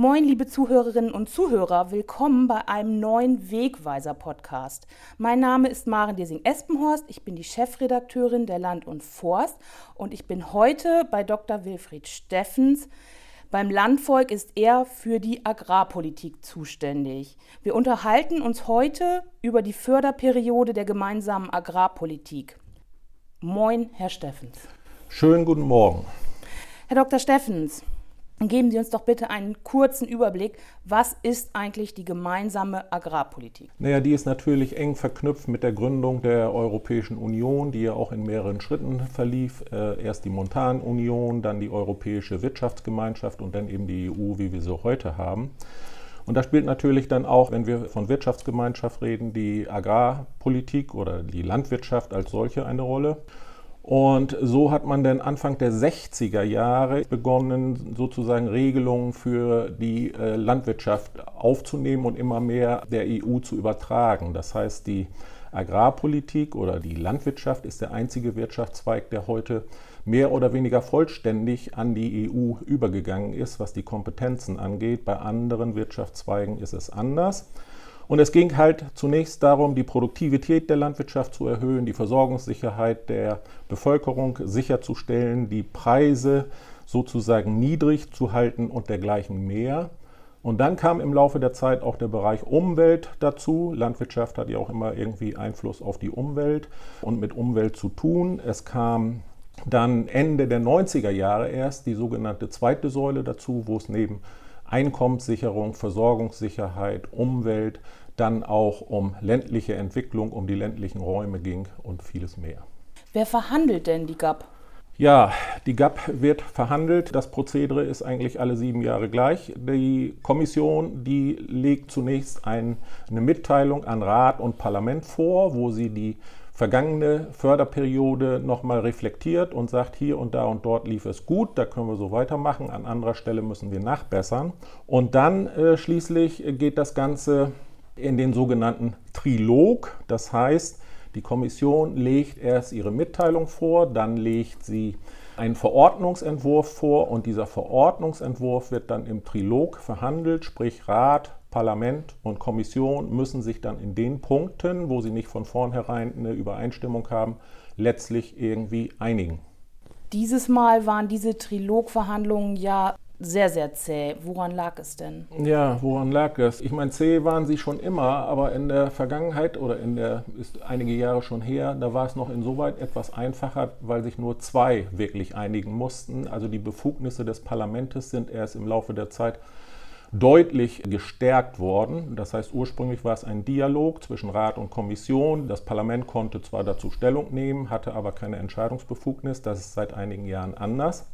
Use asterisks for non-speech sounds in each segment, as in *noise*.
Moin, liebe Zuhörerinnen und Zuhörer, willkommen bei einem neuen Wegweiser-Podcast. Mein Name ist Maren Desing-Espenhorst, ich bin die Chefredakteurin der Land und Forst und ich bin heute bei Dr. Wilfried Steffens. Beim Landvolk ist er für die Agrarpolitik zuständig. Wir unterhalten uns heute über die Förderperiode der gemeinsamen Agrarpolitik. Moin, Herr Steffens. Schönen guten Morgen. Herr Dr. Steffens, Geben Sie uns doch bitte einen kurzen Überblick. Was ist eigentlich die gemeinsame Agrarpolitik? Naja, die ist natürlich eng verknüpft mit der Gründung der Europäischen Union, die ja auch in mehreren Schritten verlief. Äh, erst die Montanunion, dann die Europäische Wirtschaftsgemeinschaft und dann eben die EU, wie wir sie heute haben. Und da spielt natürlich dann auch, wenn wir von Wirtschaftsgemeinschaft reden, die Agrarpolitik oder die Landwirtschaft als solche eine Rolle. Und so hat man dann Anfang der 60er Jahre begonnen, sozusagen Regelungen für die äh, Landwirtschaft aufzunehmen und immer mehr der EU zu übertragen. Das heißt, die Agrarpolitik oder die Landwirtschaft ist der einzige Wirtschaftszweig, der heute mehr oder weniger vollständig an die EU übergegangen ist, was die Kompetenzen angeht. Bei anderen Wirtschaftszweigen ist es anders. Und es ging halt zunächst darum, die Produktivität der Landwirtschaft zu erhöhen, die Versorgungssicherheit der Bevölkerung sicherzustellen, die Preise sozusagen niedrig zu halten und dergleichen mehr. Und dann kam im Laufe der Zeit auch der Bereich Umwelt dazu. Landwirtschaft hat ja auch immer irgendwie Einfluss auf die Umwelt und mit Umwelt zu tun. Es kam dann Ende der 90er Jahre erst die sogenannte zweite Säule dazu, wo es neben Einkommenssicherung, Versorgungssicherheit, Umwelt, dann auch um ländliche Entwicklung, um die ländlichen Räume ging und vieles mehr. Wer verhandelt denn die GAP? Ja, die GAP wird verhandelt. Das Prozedere ist eigentlich alle sieben Jahre gleich. Die Kommission, die legt zunächst ein, eine Mitteilung an Rat und Parlament vor, wo sie die vergangene Förderperiode nochmal reflektiert und sagt, hier und da und dort lief es gut, da können wir so weitermachen, an anderer Stelle müssen wir nachbessern. Und dann äh, schließlich geht das Ganze in den sogenannten Trilog, das heißt, die Kommission legt erst ihre Mitteilung vor, dann legt sie einen Verordnungsentwurf vor und dieser Verordnungsentwurf wird dann im Trilog verhandelt, sprich Rat, Parlament und Kommission müssen sich dann in den Punkten, wo sie nicht von vornherein eine Übereinstimmung haben, letztlich irgendwie einigen. Dieses Mal waren diese Trilogverhandlungen ja sehr, sehr zäh. Woran lag es denn? Ja, woran lag es? Ich meine, zäh waren sie schon immer, aber in der Vergangenheit oder in der, ist einige Jahre schon her, da war es noch insoweit etwas einfacher, weil sich nur zwei wirklich einigen mussten. Also die Befugnisse des Parlaments sind erst im Laufe der Zeit deutlich gestärkt worden. Das heißt, ursprünglich war es ein Dialog zwischen Rat und Kommission. Das Parlament konnte zwar dazu Stellung nehmen, hatte aber keine Entscheidungsbefugnis. Das ist seit einigen Jahren anders.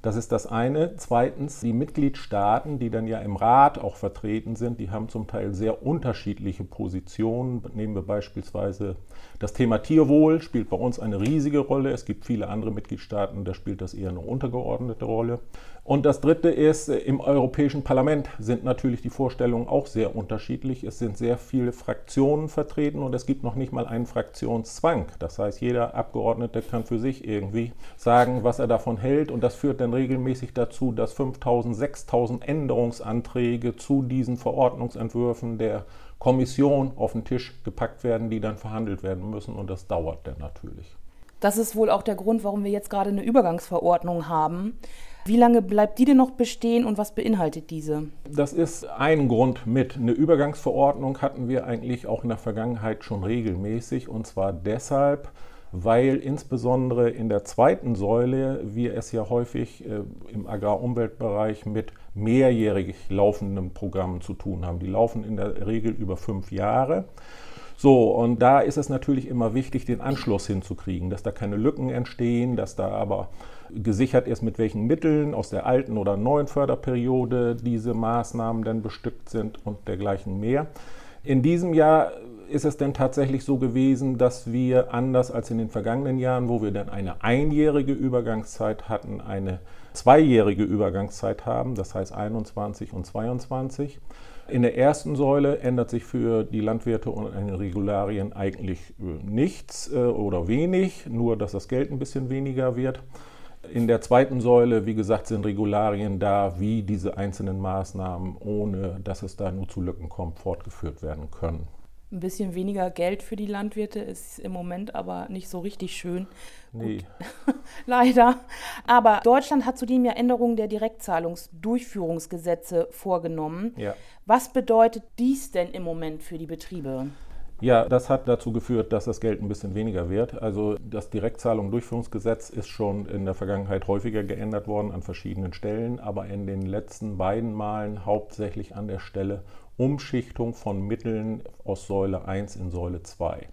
Das ist das eine. Zweitens, die Mitgliedstaaten, die dann ja im Rat auch vertreten sind, die haben zum Teil sehr unterschiedliche Positionen. Nehmen wir beispielsweise das Thema Tierwohl, spielt bei uns eine riesige Rolle. Es gibt viele andere Mitgliedstaaten, da spielt das eher eine untergeordnete Rolle. Und das Dritte ist, äh, im Europäischen Parlament sind natürlich die Vorstellungen auch sehr unterschiedlich. Es sind sehr viele Fraktionen vertreten und es gibt noch nicht mal einen Fraktionszwang. Das heißt, jeder Abgeordnete kann für sich irgendwie sagen, was er davon hält. Und das führt dann regelmäßig dazu, dass 5000, 6000 Änderungsanträge zu diesen Verordnungsentwürfen der Kommission auf den Tisch gepackt werden, die dann verhandelt werden müssen. Und das dauert dann natürlich. Das ist wohl auch der Grund, warum wir jetzt gerade eine Übergangsverordnung haben. Wie lange bleibt die denn noch bestehen und was beinhaltet diese? Das ist ein Grund mit. Eine Übergangsverordnung hatten wir eigentlich auch in der Vergangenheit schon regelmäßig und zwar deshalb, weil insbesondere in der zweiten Säule wir es ja häufig äh, im Agrarumweltbereich mit mehrjährig laufenden Programmen zu tun haben. Die laufen in der Regel über fünf Jahre. So, und da ist es natürlich immer wichtig, den Anschluss hinzukriegen, dass da keine Lücken entstehen, dass da aber gesichert ist, mit welchen Mitteln aus der alten oder neuen Förderperiode diese Maßnahmen dann bestückt sind und dergleichen mehr. In diesem Jahr ist es denn tatsächlich so gewesen, dass wir anders als in den vergangenen Jahren, wo wir dann eine einjährige Übergangszeit hatten, eine zweijährige Übergangszeit haben, das heißt 21 und 22. In der ersten Säule ändert sich für die Landwirte und den Regularien eigentlich äh, nichts äh, oder wenig, nur dass das Geld ein bisschen weniger wird. In der zweiten Säule, wie gesagt, sind Regularien da, wie diese einzelnen Maßnahmen, ohne dass es da nur zu Lücken kommt, fortgeführt werden können. Ein bisschen weniger Geld für die Landwirte ist im Moment aber nicht so richtig schön. Nee. *laughs* Leider. Aber Deutschland hat zudem ja Änderungen der Direktzahlungsdurchführungsgesetze vorgenommen. Ja. Was bedeutet dies denn im Moment für die Betriebe? Ja, das hat dazu geführt, dass das Geld ein bisschen weniger wird. Also das Direktzahlung-Durchführungsgesetz ist schon in der Vergangenheit häufiger geändert worden an verschiedenen Stellen, aber in den letzten beiden Malen hauptsächlich an der Stelle Umschichtung von Mitteln aus Säule 1 in Säule 2.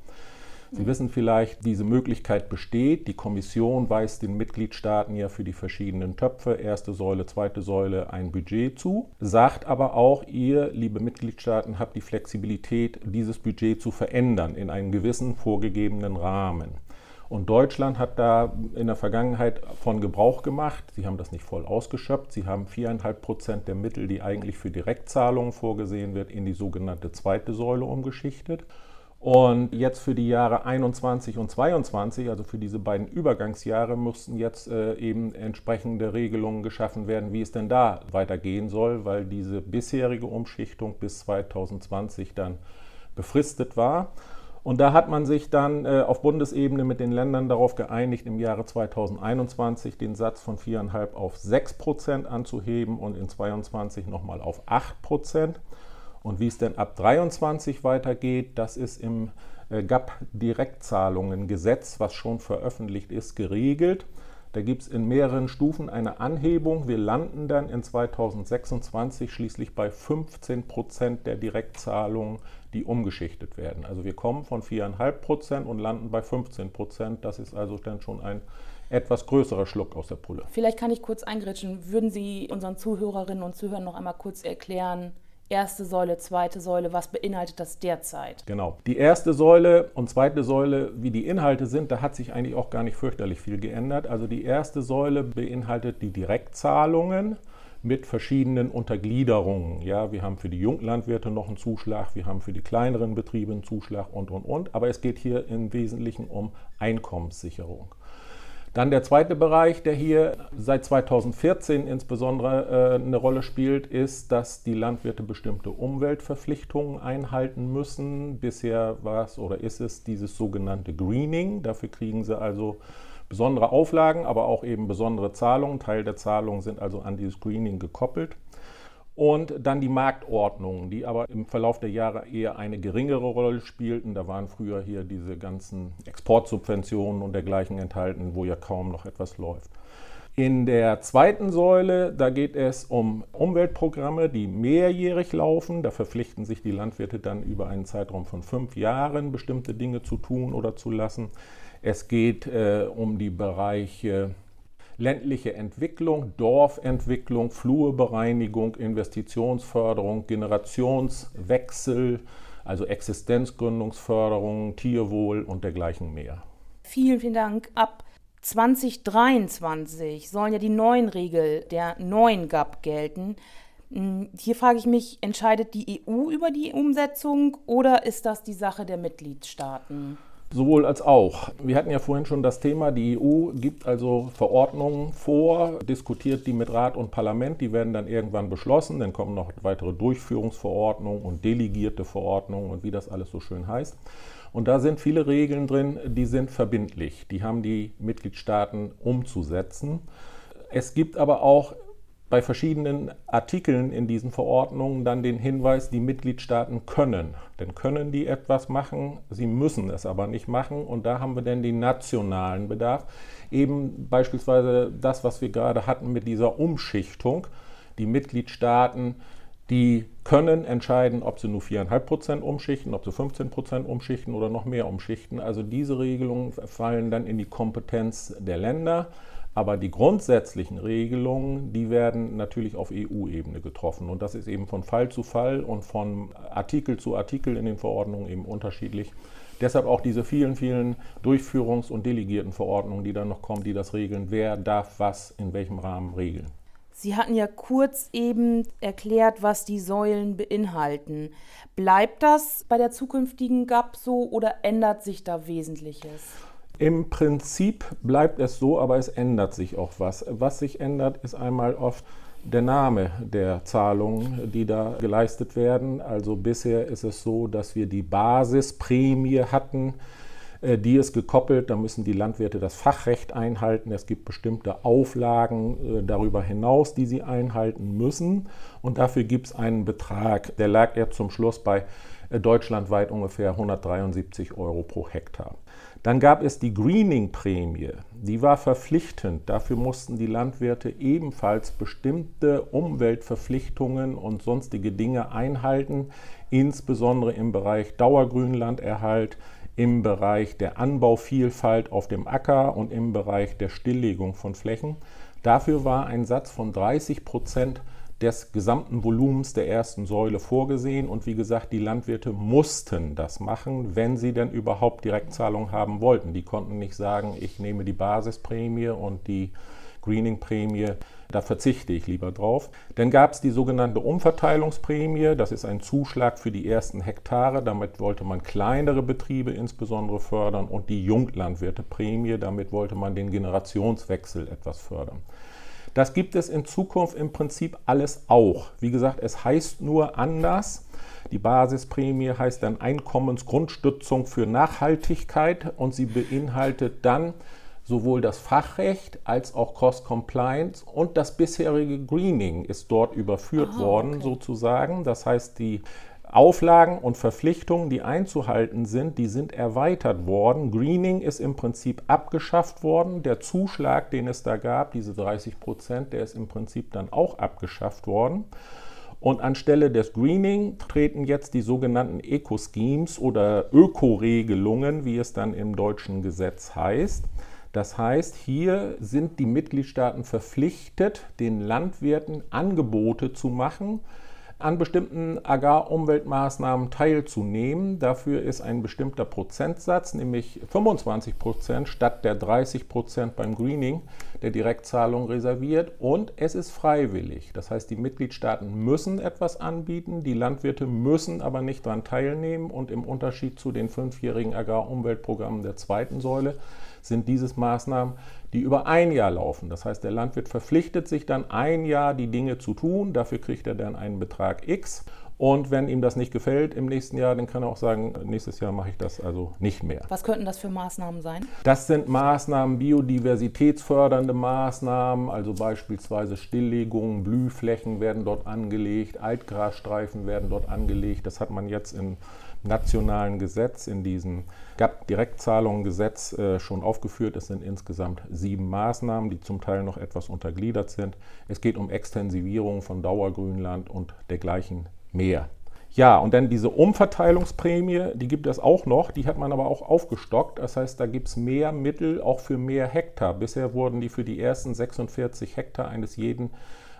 Sie wissen vielleicht, diese Möglichkeit besteht. Die Kommission weist den Mitgliedstaaten ja für die verschiedenen Töpfe, erste Säule, zweite Säule, ein Budget zu, sagt aber auch, ihr, liebe Mitgliedstaaten, habt die Flexibilität, dieses Budget zu verändern in einen gewissen vorgegebenen Rahmen. Und Deutschland hat da in der Vergangenheit von Gebrauch gemacht. Sie haben das nicht voll ausgeschöpft. Sie haben viereinhalb Prozent der Mittel, die eigentlich für Direktzahlungen vorgesehen wird, in die sogenannte zweite Säule umgeschichtet. Und jetzt für die Jahre 21 und 22, also für diese beiden Übergangsjahre, mussten jetzt äh, eben entsprechende Regelungen geschaffen werden, wie es denn da weitergehen soll, weil diese bisherige Umschichtung bis 2020 dann befristet war. Und da hat man sich dann äh, auf Bundesebene mit den Ländern darauf geeinigt, im Jahre 2021 den Satz von 4,5 auf 6 Prozent anzuheben und in 2022 nochmal auf 8 Prozent. Und wie es denn ab 23 weitergeht, das ist im äh, GAP-Direktzahlungen-Gesetz, was schon veröffentlicht ist, geregelt. Da gibt es in mehreren Stufen eine Anhebung. Wir landen dann in 2026 schließlich bei 15 Prozent der Direktzahlungen, die umgeschichtet werden. Also wir kommen von 4,5 Prozent und landen bei 15 Prozent. Das ist also dann schon ein etwas größerer Schluck aus der Pulle. Vielleicht kann ich kurz eingritschen. Würden Sie unseren Zuhörerinnen und Zuhörern noch einmal kurz erklären, erste Säule, zweite Säule, was beinhaltet das derzeit? Genau. Die erste Säule und zweite Säule, wie die Inhalte sind, da hat sich eigentlich auch gar nicht fürchterlich viel geändert. Also die erste Säule beinhaltet die Direktzahlungen mit verschiedenen Untergliederungen. Ja, wir haben für die Junglandwirte noch einen Zuschlag, wir haben für die kleineren Betriebe einen Zuschlag und und und. Aber es geht hier im Wesentlichen um Einkommenssicherung. Dann der zweite Bereich, der hier seit 2014 insbesondere äh, eine Rolle spielt, ist, dass die Landwirte bestimmte Umweltverpflichtungen einhalten müssen. Bisher war es oder ist es dieses sogenannte Greening. Dafür kriegen sie also besondere Auflagen, aber auch eben besondere Zahlungen. Teil der Zahlungen sind also an dieses Greening gekoppelt. Und dann die Marktordnung, die aber im Verlauf der Jahre eher eine geringere Rolle spielten. Da waren früher hier diese ganzen Exportsubventionen und dergleichen enthalten, wo ja kaum noch etwas läuft. In der zweiten Säule, da geht es um Umweltprogramme, die mehrjährig laufen. Da verpflichten sich die Landwirte dann über einen Zeitraum von fünf Jahren bestimmte Dinge zu tun oder zu lassen. Es geht äh, um die Bereiche ländliche Entwicklung, Dorfentwicklung, Flurbereinigung, Investitionsförderung, Generationswechsel, also Existenzgründungsförderung, Tierwohl und dergleichen mehr. Vielen, vielen Dank. Ab 2023 sollen ja die neuen Regeln der neuen GAP gelten. Hm, hier frage ich mich, entscheidet die EU über die Umsetzung oder ist das die Sache der Mitgliedstaaten? Sowohl als auch. Wir hatten ja vorhin schon das Thema, die EU gibt also Verordnungen vor, diskutiert die mit Rat und Parlament, die werden dann irgendwann beschlossen, dann kommen noch weitere Durchführungsverordnungen und delegierte Verordnungen und wie das alles so schön heißt. Und da sind viele Regeln drin, die sind verbindlich, die haben die Mitgliedstaaten umzusetzen. Es gibt aber auch bei verschiedenen Artikeln in diesen Verordnungen dann den Hinweis, die Mitgliedstaaten können. Denn können die etwas machen, sie müssen es aber nicht machen. Und da haben wir dann den nationalen Bedarf. Eben beispielsweise das, was wir gerade hatten mit dieser Umschichtung. Die Mitgliedstaaten, die können entscheiden, ob sie nur 4,5 Prozent umschichten, ob sie 15 Prozent umschichten oder noch mehr umschichten. Also diese Regelungen fallen dann in die Kompetenz der Länder. Aber die grundsätzlichen Regelungen, die werden natürlich auf EU-Ebene getroffen. Und das ist eben von Fall zu Fall und von Artikel zu Artikel in den Verordnungen eben unterschiedlich. Deshalb auch diese vielen, vielen Durchführungs- und delegierten Verordnungen, die dann noch kommen, die das regeln. Wer darf was in welchem Rahmen regeln? Sie hatten ja kurz eben erklärt, was die Säulen beinhalten. Bleibt das bei der zukünftigen GAP so oder ändert sich da Wesentliches? Im Prinzip bleibt es so, aber es ändert sich auch was. Was sich ändert, ist einmal oft der Name der Zahlungen, die da geleistet werden. Also bisher ist es so, dass wir die Basisprämie hatten. Äh, die ist gekoppelt, da müssen die Landwirte das Fachrecht einhalten. Es gibt bestimmte Auflagen äh, darüber hinaus, die sie einhalten müssen. Und dafür gibt es einen Betrag, der lag ja zum Schluss bei äh, deutschlandweit ungefähr 173 Euro pro Hektar. Dann gab es die Greening-Prämie, die war verpflichtend. Dafür mussten die Landwirte ebenfalls bestimmte Umweltverpflichtungen und sonstige Dinge einhalten, insbesondere im Bereich Dauergrünlanderhalt, im Bereich der Anbauvielfalt auf dem Acker und im Bereich der Stilllegung von Flächen. Dafür war ein Satz von 30 Prozent des gesamten Volumens der ersten Säule vorgesehen. Und wie gesagt, die Landwirte mussten das machen, wenn sie denn überhaupt Direktzahlungen haben wollten. Die konnten nicht sagen, ich nehme die Basisprämie und die Greening-Prämie, da verzichte ich lieber drauf. Dann gab es die sogenannte Umverteilungsprämie, das ist ein Zuschlag für die ersten Hektare, damit wollte man kleinere Betriebe insbesondere fördern und die Junglandwirteprämie, damit wollte man den Generationswechsel etwas fördern. Das gibt es in Zukunft im Prinzip alles auch. Wie gesagt, es heißt nur anders. Die Basisprämie heißt dann Einkommensgrundstützung für Nachhaltigkeit und sie beinhaltet dann sowohl das Fachrecht als auch Cross Compliance und das bisherige Greening ist dort überführt Aha, worden okay. sozusagen. Das heißt, die Auflagen und Verpflichtungen, die einzuhalten sind, die sind erweitert worden. Greening ist im Prinzip abgeschafft worden. Der Zuschlag, den es da gab, diese 30 Prozent, der ist im Prinzip dann auch abgeschafft worden. Und anstelle des Greening treten jetzt die sogenannten Eco-Schemes oder Öko-Regelungen, wie es dann im deutschen Gesetz heißt. Das heißt, hier sind die Mitgliedstaaten verpflichtet, den Landwirten Angebote zu machen, an bestimmten Agrarumweltmaßnahmen teilzunehmen. Dafür ist ein bestimmter Prozentsatz, nämlich 25 Prozent statt der 30 Prozent beim Greening der Direktzahlung reserviert und es ist freiwillig. Das heißt, die Mitgliedstaaten müssen etwas anbieten, die Landwirte müssen aber nicht daran teilnehmen und im Unterschied zu den fünfjährigen Agrarumweltprogrammen der zweiten Säule sind dieses Maßnahmen, die über ein Jahr laufen. Das heißt, der Landwirt verpflichtet sich dann ein Jahr die Dinge zu tun, dafür kriegt er dann einen Betrag X. Und wenn ihm das nicht gefällt im nächsten Jahr, dann kann er auch sagen, nächstes Jahr mache ich das also nicht mehr. Was könnten das für Maßnahmen sein? Das sind Maßnahmen, biodiversitätsfördernde Maßnahmen, also beispielsweise Stilllegungen, Blühflächen werden dort angelegt, Altgrasstreifen werden dort angelegt. Das hat man jetzt in nationalen Gesetz, in diesem GAP-Direktzahlungen-Gesetz äh, schon aufgeführt. Es sind insgesamt sieben Maßnahmen, die zum Teil noch etwas untergliedert sind. Es geht um Extensivierung von Dauergrünland und dergleichen mehr. Ja, und dann diese Umverteilungsprämie, die gibt es auch noch, die hat man aber auch aufgestockt. Das heißt, da gibt es mehr Mittel auch für mehr Hektar. Bisher wurden die für die ersten 46 Hektar eines jeden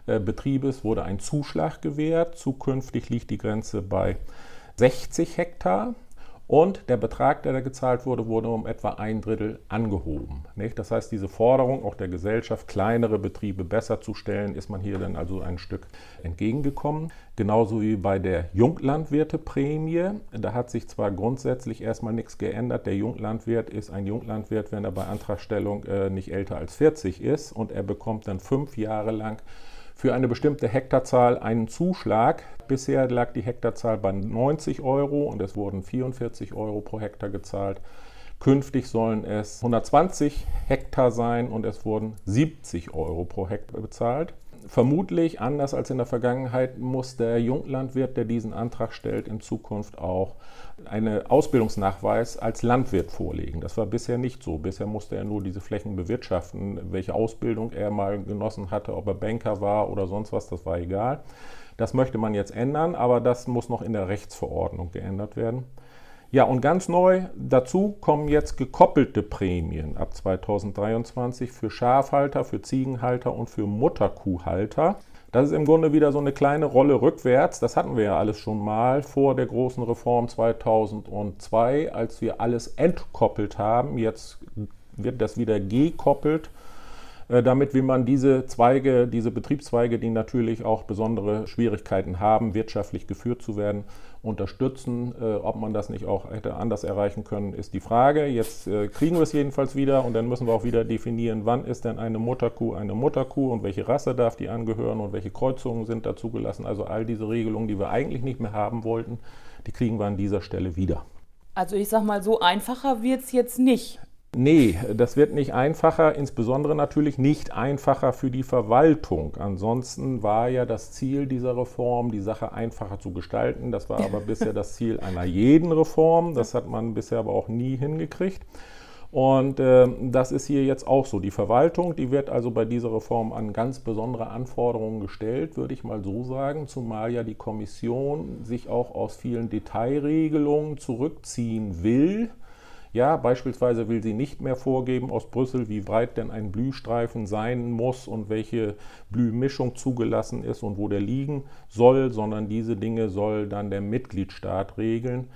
äh, Betriebes wurde ein Zuschlag gewährt. Zukünftig liegt die Grenze bei 60 Hektar und der Betrag, der da gezahlt wurde, wurde um etwa ein Drittel angehoben. Nicht? Das heißt, diese Forderung auch der Gesellschaft, kleinere Betriebe besser zu stellen, ist man hier dann also ein Stück entgegengekommen. Genauso wie bei der Junglandwirteprämie. Da hat sich zwar grundsätzlich erstmal nichts geändert. Der Junglandwirt ist ein Junglandwirt, wenn er bei Antragstellung äh, nicht älter als 40 ist und er bekommt dann fünf Jahre lang für eine bestimmte Hektarzahl einen Zuschlag. Bisher lag die Hektarzahl bei 90 Euro und es wurden 44 Euro pro Hektar gezahlt. Künftig sollen es 120 Hektar sein und es wurden 70 Euro pro Hektar bezahlt. Vermutlich, anders als in der Vergangenheit, muss der Junglandwirt, der diesen Antrag stellt, in Zukunft auch einen Ausbildungsnachweis als Landwirt vorlegen. Das war bisher nicht so. Bisher musste er nur diese Flächen bewirtschaften. Welche Ausbildung er mal genossen hatte, ob er Banker war oder sonst was, das war egal. Das möchte man jetzt ändern, aber das muss noch in der Rechtsverordnung geändert werden. Ja, und ganz neu dazu kommen jetzt gekoppelte Prämien ab 2023 für Schafhalter, für Ziegenhalter und für Mutterkuhhalter. Das ist im Grunde wieder so eine kleine Rolle rückwärts. Das hatten wir ja alles schon mal vor der großen Reform 2002, als wir alles entkoppelt haben. Jetzt wird das wieder gekoppelt damit will man diese Zweige, diese Betriebszweige, die natürlich auch besondere Schwierigkeiten haben, wirtschaftlich geführt zu werden, unterstützen. Äh, ob man das nicht auch hätte anders erreichen können, ist die Frage. Jetzt äh, kriegen wir es jedenfalls wieder und dann müssen wir auch wieder definieren, wann ist denn eine Mutterkuh eine Mutterkuh und welche Rasse darf die angehören und welche Kreuzungen sind da zugelassen. Also all diese Regelungen, die wir eigentlich nicht mehr haben wollten, die kriegen wir an dieser Stelle wieder. Also ich sag mal, so einfacher wird es jetzt nicht. Nee, das wird nicht einfacher, insbesondere natürlich nicht einfacher für die Verwaltung. Ansonsten war ja das Ziel dieser Reform, die Sache einfacher zu gestalten. Das war aber bisher das Ziel einer jeden Reform. Das hat man bisher aber auch nie hingekriegt. Und äh, das ist hier jetzt auch so. Die Verwaltung, die wird also bei dieser Reform an ganz besondere Anforderungen gestellt, würde ich mal so sagen, zumal ja die Kommission sich auch aus vielen Detailregelungen zurückziehen will ja, beispielsweise will sie nicht mehr vorgeben aus Brüssel, wie breit denn ein Blühstreifen sein muss und welche Blühmischung zugelassen ist und wo der liegen soll, sondern diese Dinge soll dann der Mitgliedstaat regeln.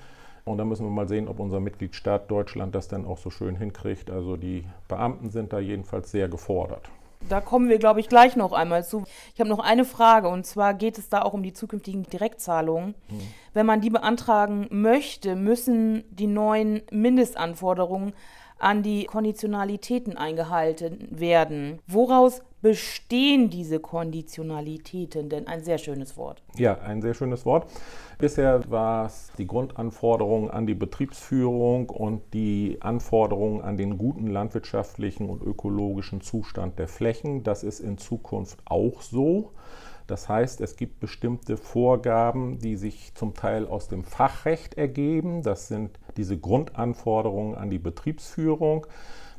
Und da müssen wir mal sehen, ob unser Mitgliedstaat Deutschland das dann auch so schön hinkriegt. Also die Beamten sind da jedenfalls sehr gefordert. Da kommen wir, glaube ich, gleich noch einmal zu. Ich habe noch eine Frage und zwar geht es da auch um die zukünftigen Direktzahlungen. Mhm. Wenn man die beantragen möchte, müssen die neuen Mindestanforderungen an die Konditionalitäten eingehalten werden. Woraus bestehen diese Konditionalitäten denn? Ein sehr schönes Wort. Ja, ein sehr schönes Wort. Bisher war es die Grundanforderung an die Betriebsführung und die Anforderungen an den guten landwirtschaftlichen und ökologischen Zustand der Flächen. Das ist in Zukunft auch so. Das heißt, es gibt bestimmte Vorgaben, die sich zum Teil aus dem Fachrecht ergeben. Das sind diese Grundanforderungen an die Betriebsführung.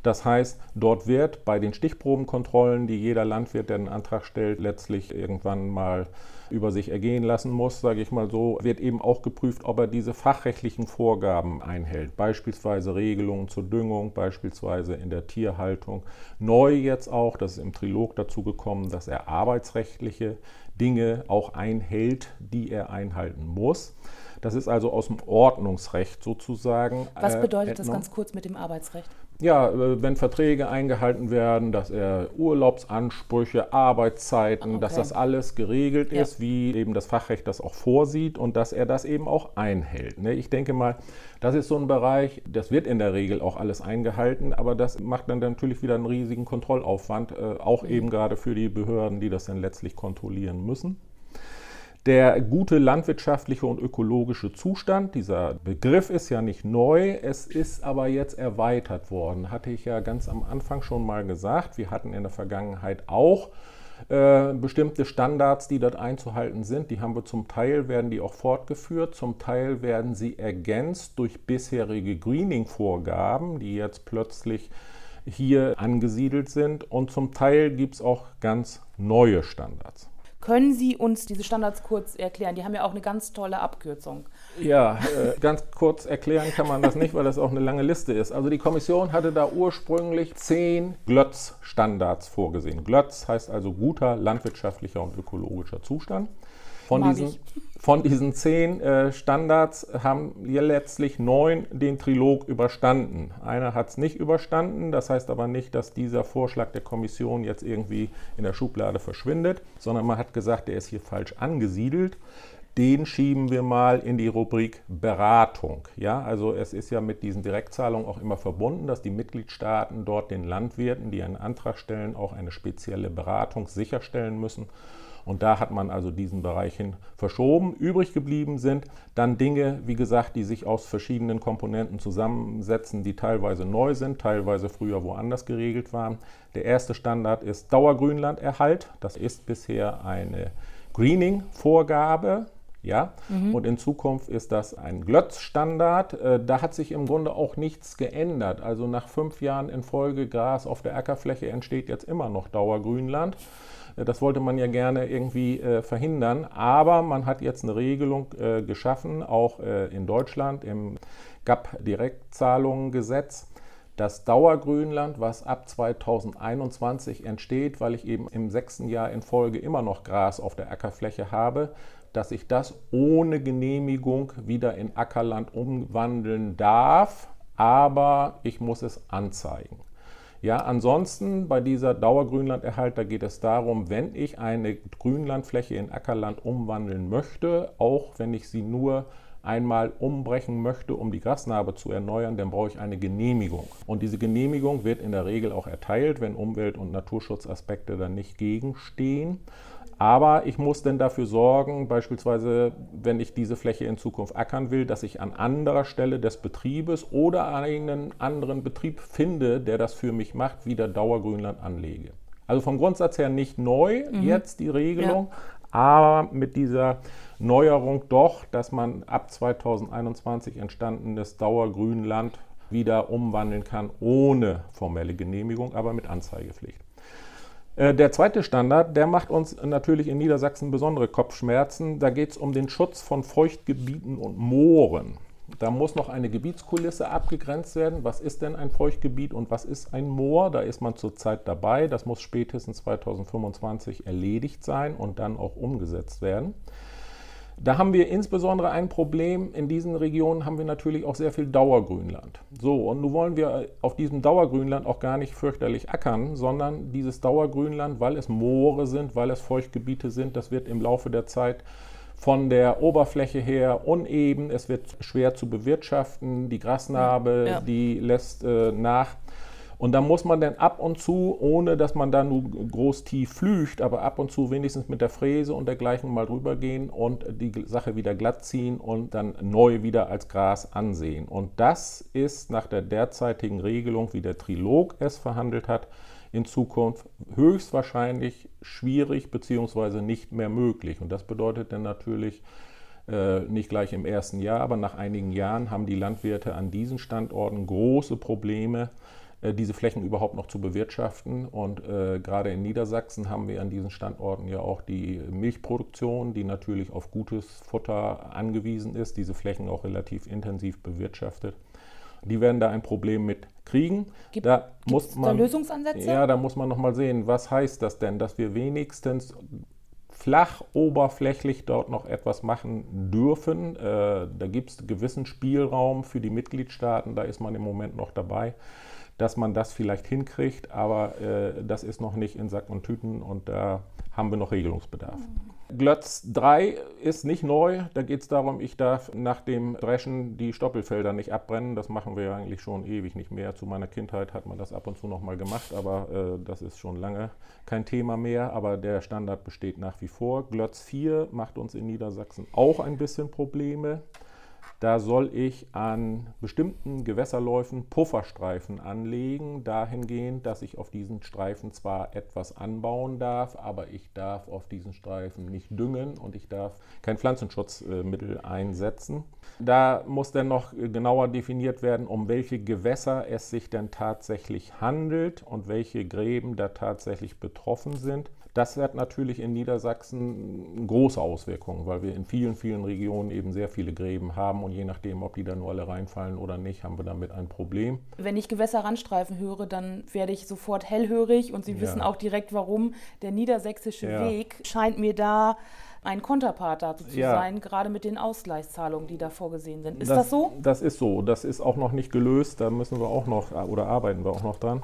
Das heißt, dort wird bei den Stichprobenkontrollen, die jeder Landwirt, der einen Antrag stellt, letztlich irgendwann mal über sich ergehen lassen muss, sage ich mal so, wird eben auch geprüft, ob er diese fachrechtlichen Vorgaben einhält. Beispielsweise Regelungen zur Düngung, beispielsweise in der Tierhaltung. Neu jetzt auch, das ist im Trilog dazu gekommen, dass er arbeitsrechtliche Dinge auch einhält, die er einhalten muss. Das ist also aus dem Ordnungsrecht sozusagen. Was äh, bedeutet äh, das ganz kurz mit dem Arbeitsrecht? Ja, äh, wenn Verträge eingehalten werden, dass er Urlaubsansprüche, Arbeitszeiten, okay. dass das alles geregelt ja. ist, wie eben das Fachrecht das auch vorsieht und dass er das eben auch einhält. Ne? Ich denke mal, das ist so ein Bereich, das wird in der Regel auch alles eingehalten, aber das macht dann natürlich wieder einen riesigen Kontrollaufwand, äh, auch mhm. eben gerade für die Behörden, die das dann letztlich kontrollieren müssen. Der gute landwirtschaftliche und ökologische Zustand, dieser Begriff ist ja nicht neu, es ist aber jetzt erweitert worden. Hatte ich ja ganz am Anfang schon mal gesagt. Wir hatten in der Vergangenheit auch äh, bestimmte Standards, die dort einzuhalten sind. Die haben wir zum Teil, werden die auch fortgeführt, zum Teil werden sie ergänzt durch bisherige Greening-Vorgaben, die jetzt plötzlich hier angesiedelt sind und zum Teil gibt es auch ganz neue Standards. Können Sie uns diese Standards kurz erklären? Die haben ja auch eine ganz tolle Abkürzung. Ja, äh, ganz kurz erklären kann man das nicht, weil das auch eine lange Liste ist. Also die Kommission hatte da ursprünglich zehn GLÖTZ-Standards vorgesehen. GLÖTZ heißt also guter landwirtschaftlicher und ökologischer Zustand. Von diesen, *laughs* von diesen zehn äh, Standards haben wir letztlich neun den Trilog überstanden. Einer hat es nicht überstanden, das heißt aber nicht, dass dieser Vorschlag der Kommission jetzt irgendwie in der Schublade verschwindet, sondern man hat gesagt, der ist hier falsch angesiedelt. Den schieben wir mal in die Rubrik Beratung. Ja, also es ist ja mit diesen Direktzahlungen auch immer verbunden, dass die Mitgliedstaaten dort den Landwirten, die einen Antrag stellen, auch eine spezielle Beratung sicherstellen müssen. Und da hat man also diesen Bereich hin verschoben. Übrig geblieben sind dann Dinge, wie gesagt, die sich aus verschiedenen Komponenten zusammensetzen, die teilweise neu sind, teilweise früher woanders geregelt waren. Der erste Standard ist Dauergrünlanderhalt. Das ist bisher eine Greening-Vorgabe. Ja, mhm. und in Zukunft ist das ein Glötz-Standard. Äh, da hat sich im Grunde auch nichts geändert. Also nach fünf Jahren in Folge Gras auf der Ackerfläche entsteht jetzt immer noch Dauergrünland. Äh, das wollte man ja gerne irgendwie äh, verhindern, aber man hat jetzt eine Regelung äh, geschaffen, auch in Deutschland im GAP-Direktzahlungengesetz. Das Dauergrünland, was ab 2021 entsteht, weil ich eben im sechsten Jahr in Folge immer noch Gras auf der Ackerfläche habe, dass ich das ohne Genehmigung wieder in Ackerland umwandeln darf, aber ich muss es anzeigen. Ja, ansonsten bei dieser Dauergrünlanderhalt, da geht es darum, wenn ich eine Grünlandfläche in Ackerland umwandeln möchte, auch wenn ich sie nur einmal umbrechen möchte, um die Grasnarbe zu erneuern, dann brauche ich eine Genehmigung. Und diese Genehmigung wird in der Regel auch erteilt, wenn Umwelt- und Naturschutzaspekte dann nicht gegenstehen. Aber ich muss dann dafür sorgen, beispielsweise, wenn ich diese Fläche in Zukunft ackern will, dass ich an anderer Stelle des Betriebes oder einen anderen Betrieb finde, der das für mich macht, wieder Dauergrünland anlege. Also vom Grundsatz her nicht neu mhm. jetzt die Regelung, ja. aber mit dieser Neuerung doch, dass man ab 2021 entstandenes Dauergrünland wieder umwandeln kann, ohne formelle Genehmigung, aber mit Anzeigepflicht. Äh, der zweite Standard, der macht uns natürlich in Niedersachsen besondere Kopfschmerzen. Da geht es um den Schutz von Feuchtgebieten und Mooren. Da muss noch eine Gebietskulisse abgegrenzt werden. Was ist denn ein Feuchtgebiet und was ist ein Moor? Da ist man zurzeit dabei. Das muss spätestens 2025 erledigt sein und dann auch umgesetzt werden. Da haben wir insbesondere ein Problem. In diesen Regionen haben wir natürlich auch sehr viel Dauergrünland. So, und nun wollen wir auf diesem Dauergrünland auch gar nicht fürchterlich ackern, sondern dieses Dauergrünland, weil es Moore sind, weil es Feuchtgebiete sind, das wird im Laufe der Zeit von der Oberfläche her uneben, es wird schwer zu bewirtschaften, die Grasnarbe, ja. die lässt äh, nach. Und da muss man dann ab und zu, ohne dass man da nur groß tief flücht, aber ab und zu wenigstens mit der Fräse und dergleichen mal drüber gehen und die Sache wieder glatt ziehen und dann neu wieder als Gras ansehen. Und das ist nach der derzeitigen Regelung, wie der Trilog es verhandelt hat, in Zukunft höchstwahrscheinlich schwierig bzw. nicht mehr möglich. Und das bedeutet dann natürlich, äh, nicht gleich im ersten Jahr, aber nach einigen Jahren haben die Landwirte an diesen Standorten große Probleme, diese Flächen überhaupt noch zu bewirtschaften. Und äh, gerade in Niedersachsen haben wir an diesen Standorten ja auch die Milchproduktion, die natürlich auf gutes Futter angewiesen ist, diese Flächen auch relativ intensiv bewirtschaftet. Die werden da ein Problem mit kriegen. Gibt, da muss man, da Lösungsansätze? Ja, da muss man nochmal sehen, was heißt das denn, dass wir wenigstens flach oberflächlich dort noch etwas machen dürfen. Äh, da gibt es gewissen Spielraum für die Mitgliedstaaten, da ist man im Moment noch dabei dass man das vielleicht hinkriegt, aber äh, das ist noch nicht in Sack und Tüten und da haben wir noch Regelungsbedarf. Mhm. Glötz 3 ist nicht neu. Da geht es darum, ich darf nach dem Dreschen die Stoppelfelder nicht abbrennen. Das machen wir ja eigentlich schon ewig nicht mehr. Zu meiner Kindheit hat man das ab und zu noch mal gemacht, aber äh, das ist schon lange kein Thema mehr. Aber der Standard besteht nach wie vor. Glötz 4 macht uns in Niedersachsen auch ein bisschen Probleme. Da soll ich an bestimmten Gewässerläufen Pufferstreifen anlegen, dahingehend, dass ich auf diesen Streifen zwar etwas anbauen darf, aber ich darf auf diesen Streifen nicht düngen und ich darf kein Pflanzenschutzmittel einsetzen. Da muss dann noch genauer definiert werden, um welche Gewässer es sich denn tatsächlich handelt und welche Gräben da tatsächlich betroffen sind. Das hat natürlich in Niedersachsen große Auswirkungen, weil wir in vielen, vielen Regionen eben sehr viele Gräben haben und je nachdem, ob die da nur alle reinfallen oder nicht, haben wir damit ein Problem. Wenn ich Gewässerrandstreifen höre, dann werde ich sofort hellhörig und Sie ja. wissen auch direkt warum. Der niedersächsische ja. Weg scheint mir da ein Konterpart dazu zu ja. sein, gerade mit den Ausgleichszahlungen, die da vorgesehen sind. Ist das, das so? Das ist so. Das ist auch noch nicht gelöst. Da müssen wir auch noch oder arbeiten wir auch noch dran.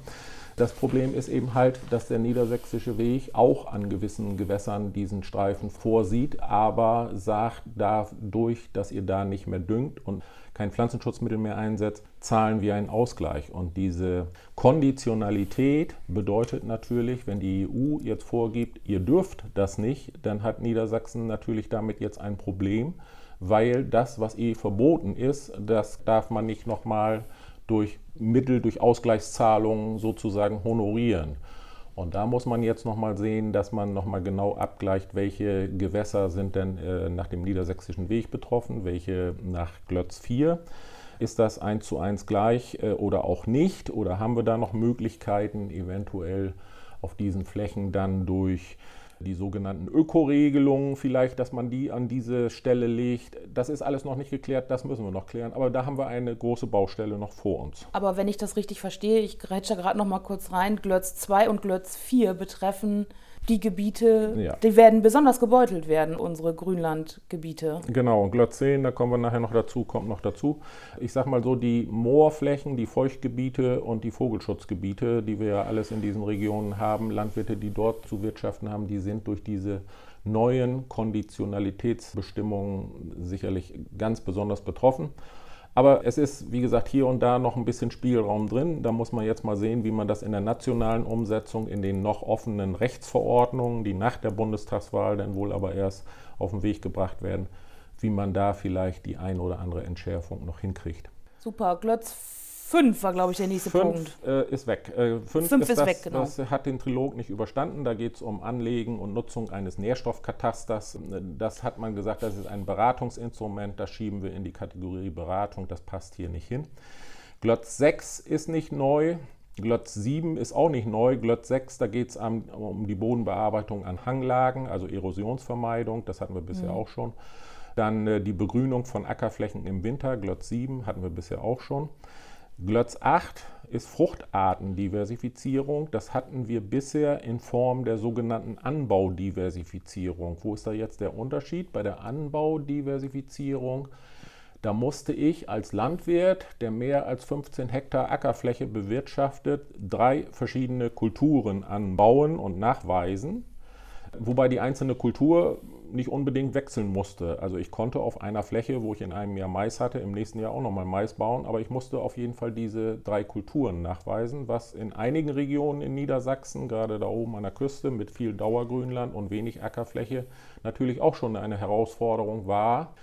Das Problem ist eben halt, dass der niedersächsische Weg auch an gewissen Gewässern diesen Streifen vorsieht, aber sagt, dadurch, dass ihr da nicht mehr düngt und kein Pflanzenschutzmittel mehr einsetzt, zahlen wir einen Ausgleich. Und diese Konditionalität bedeutet natürlich, wenn die EU jetzt vorgibt, ihr dürft das nicht, dann hat Niedersachsen natürlich damit jetzt ein Problem, weil das, was eh verboten ist, das darf man nicht nochmal durch Mittel, durch Ausgleichszahlungen sozusagen honorieren. Und da muss man jetzt nochmal sehen, dass man nochmal genau abgleicht, welche Gewässer sind denn äh, nach dem niedersächsischen Weg betroffen, welche nach Glötz 4. Ist das eins zu eins gleich äh, oder auch nicht? Oder haben wir da noch Möglichkeiten, eventuell auf diesen Flächen dann durch die sogenannten Ökoregelungen vielleicht, dass man die an diese Stelle legt. Das ist alles noch nicht geklärt, das müssen wir noch klären. Aber da haben wir eine große Baustelle noch vor uns. Aber wenn ich das richtig verstehe, ich grätsche gerade noch mal kurz rein, Glötz 2 und Glötz 4 betreffen die Gebiete, ja. die werden besonders gebeutelt werden, unsere Grünlandgebiete. Genau, Glötzeen, da kommen wir nachher noch dazu, kommt noch dazu. Ich sag mal so, die Moorflächen, die Feuchtgebiete und die Vogelschutzgebiete, die wir ja alles in diesen Regionen haben, Landwirte, die dort zu wirtschaften haben, die sind durch diese neuen Konditionalitätsbestimmungen sicherlich ganz besonders betroffen. Aber es ist, wie gesagt, hier und da noch ein bisschen Spielraum drin. Da muss man jetzt mal sehen, wie man das in der nationalen Umsetzung, in den noch offenen Rechtsverordnungen, die nach der Bundestagswahl dann wohl aber erst auf den Weg gebracht werden, wie man da vielleicht die ein oder andere Entschärfung noch hinkriegt. Super. Glotz Fünf war, glaube ich, der nächste fünf, Punkt. Äh, ist weg. Äh, fünf, fünf, ist, ist das, weg, genau. Das hat den Trilog nicht überstanden. Da geht es um Anlegen und Nutzung eines Nährstoffkatasters. Das hat man gesagt, das ist ein Beratungsinstrument. Das schieben wir in die Kategorie Beratung. Das passt hier nicht hin. Glotz 6 ist nicht neu. Glotz 7 ist auch nicht neu. Glotz 6, da geht es um die Bodenbearbeitung an Hanglagen, also Erosionsvermeidung. Das hatten wir bisher mhm. auch schon. Dann äh, die Begrünung von Ackerflächen im Winter. Glotz 7 hatten wir bisher auch schon. Glotz 8 ist Fruchtartendiversifizierung. Das hatten wir bisher in Form der sogenannten Anbaudiversifizierung. Wo ist da jetzt der Unterschied? Bei der Anbaudiversifizierung, da musste ich als Landwirt, der mehr als 15 Hektar Ackerfläche bewirtschaftet, drei verschiedene Kulturen anbauen und nachweisen. Wobei die einzelne Kultur nicht unbedingt wechseln musste. Also ich konnte auf einer Fläche, wo ich in einem Jahr Mais hatte, im nächsten Jahr auch nochmal Mais bauen, aber ich musste auf jeden Fall diese drei Kulturen nachweisen, was in einigen Regionen in Niedersachsen, gerade da oben an der Küste mit viel Dauergrünland und wenig Ackerfläche, natürlich auch schon eine Herausforderung war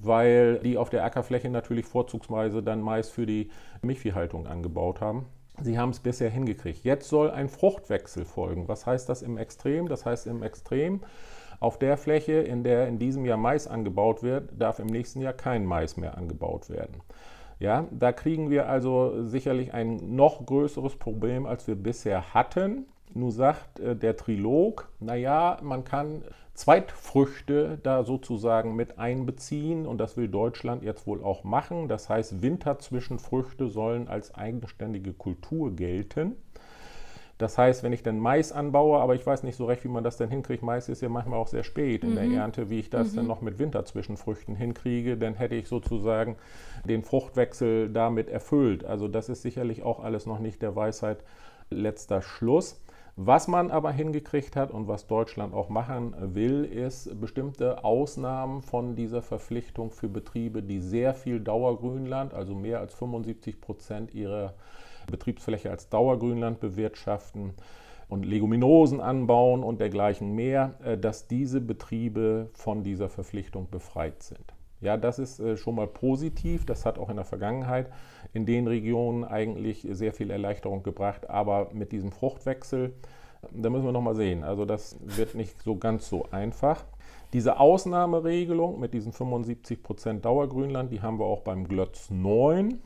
weil die auf der Ackerfläche natürlich vorzugsweise dann Mais für die Milchviehhaltung angebaut haben. Sie haben es bisher hingekriegt. Jetzt soll ein Fruchtwechsel folgen. Was heißt das im Extrem? Das heißt im Extrem, auf der Fläche, in der in diesem Jahr Mais angebaut wird, darf im nächsten Jahr kein Mais mehr angebaut werden. Ja, da kriegen wir also sicherlich ein noch größeres Problem, als wir bisher hatten. Nun sagt äh, der Trilog, naja, man kann Zweitfrüchte da sozusagen mit einbeziehen und das will Deutschland jetzt wohl auch machen. Das heißt, Winterzwischenfrüchte sollen als eigenständige Kultur gelten. Das heißt, wenn ich dann Mais anbaue, aber ich weiß nicht so recht, wie man das denn hinkriegt, Mais ist ja manchmal auch sehr spät in mhm. der Ernte, wie ich das mhm. dann noch mit Winterzwischenfrüchten hinkriege, dann hätte ich sozusagen den Fruchtwechsel damit erfüllt. Also das ist sicherlich auch alles noch nicht der Weisheit letzter Schluss. Was man aber hingekriegt hat und was Deutschland auch machen will, ist bestimmte Ausnahmen von dieser Verpflichtung für Betriebe, die sehr viel Dauergrünland, also mehr als 75 Prozent ihrer Betriebsfläche als Dauergrünland bewirtschaften und Leguminosen anbauen und dergleichen mehr, äh, dass diese Betriebe von dieser Verpflichtung befreit sind. Ja, das ist äh, schon mal positiv. Das hat auch in der Vergangenheit in den Regionen eigentlich sehr viel Erleichterung gebracht. Aber mit diesem Fruchtwechsel, da müssen wir noch mal sehen. Also das wird nicht so ganz so einfach. Diese Ausnahmeregelung mit diesen 75 Prozent Dauergrünland, die haben wir auch beim Glötz 9.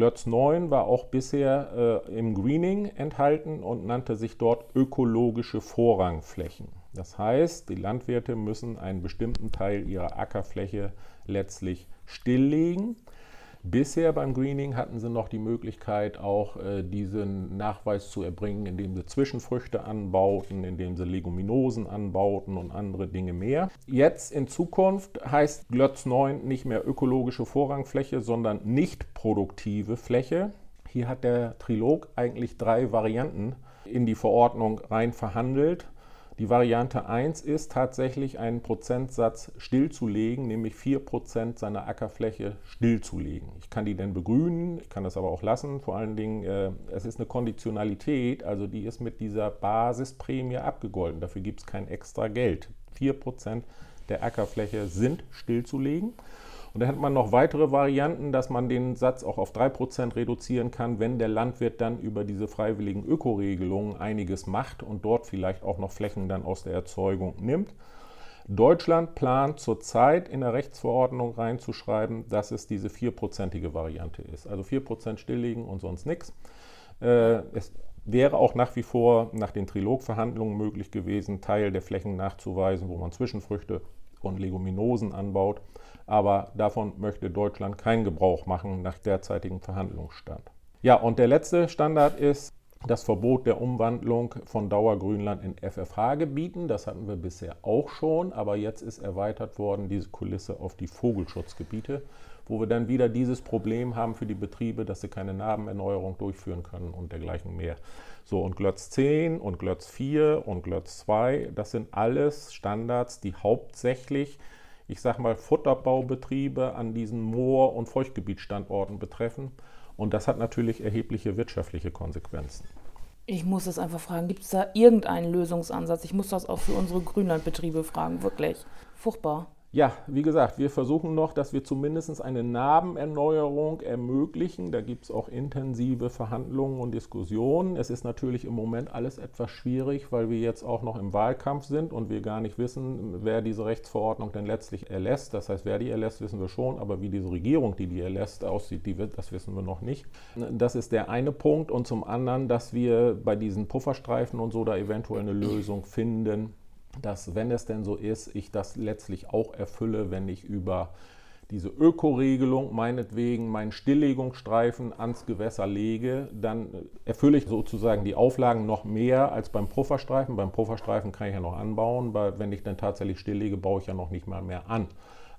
Glötz 9 war auch bisher äh, im Greening enthalten und nannte sich dort ökologische Vorrangflächen. Das heißt, die Landwirte müssen einen bestimmten Teil ihrer Ackerfläche letztlich stilllegen Bisher beim Greening hatten sie noch die Möglichkeit, auch äh, diesen Nachweis zu erbringen, indem sie Zwischenfrüchte anbauten, indem sie Leguminosen anbauten und andere Dinge mehr. Jetzt in Zukunft heißt Glötz 9 nicht mehr ökologische Vorrangfläche, sondern nicht produktive Fläche. Hier hat der Trilog eigentlich drei Varianten in die Verordnung rein verhandelt. Die Variante 1 ist tatsächlich einen Prozentsatz stillzulegen, nämlich 4% seiner Ackerfläche stillzulegen. Ich kann die dann begrünen, ich kann das aber auch lassen. Vor allen Dingen, äh, es ist eine Konditionalität, also die ist mit dieser Basisprämie abgegolten. Dafür gibt es kein extra Geld. 4% der Ackerfläche sind stillzulegen. Und dann hat man noch weitere Varianten, dass man den Satz auch auf 3% reduzieren kann, wenn der Landwirt dann über diese freiwilligen Ökoregelungen einiges macht und dort vielleicht auch noch Flächen dann aus der Erzeugung nimmt. Deutschland plant zurzeit in der Rechtsverordnung reinzuschreiben, dass es diese vierprozentige Variante ist. Also 4% stilllegen und sonst nichts. Äh, es wäre auch nach wie vor nach den Trilogverhandlungen möglich gewesen, Teil der Flächen nachzuweisen, wo man Zwischenfrüchte und Leguminosen anbaut aber davon möchte Deutschland keinen Gebrauch machen nach derzeitigem Verhandlungsstand. Ja, und der letzte Standard ist das Verbot der Umwandlung von Dauergrünland in FFH-Gebieten. Das hatten wir bisher auch schon, aber jetzt ist erweitert worden diese Kulisse auf die Vogelschutzgebiete, wo wir dann wieder dieses Problem haben für die Betriebe, dass sie keine Narbenerneuerung durchführen können und dergleichen mehr. So, und Glötz 10 und Glötz 4 und Glötz 2, das sind alles Standards, die hauptsächlich, ich sag mal, Futterbaubetriebe an diesen Moor- und Feuchtgebietsstandorten betreffen. Und das hat natürlich erhebliche wirtschaftliche Konsequenzen. Ich muss es einfach fragen, gibt es da irgendeinen Lösungsansatz? Ich muss das auch für unsere Grünlandbetriebe fragen, wirklich. Furchtbar. Ja, wie gesagt, wir versuchen noch, dass wir zumindest eine Narbenerneuerung ermöglichen. Da gibt es auch intensive Verhandlungen und Diskussionen. Es ist natürlich im Moment alles etwas schwierig, weil wir jetzt auch noch im Wahlkampf sind und wir gar nicht wissen, wer diese Rechtsverordnung denn letztlich erlässt. Das heißt, wer die erlässt, wissen wir schon, aber wie diese Regierung, die die erlässt, aussieht, die das wissen wir noch nicht. Das ist der eine Punkt. Und zum anderen, dass wir bei diesen Pufferstreifen und so da eventuell eine Lösung finden dass, wenn es denn so ist, ich das letztlich auch erfülle, wenn ich über diese Ökoregelung meinetwegen meinen Stilllegungsstreifen ans Gewässer lege, dann erfülle ich sozusagen die Auflagen noch mehr als beim Pufferstreifen. Beim Pufferstreifen kann ich ja noch anbauen, weil wenn ich dann tatsächlich stilllege, baue ich ja noch nicht mal mehr an.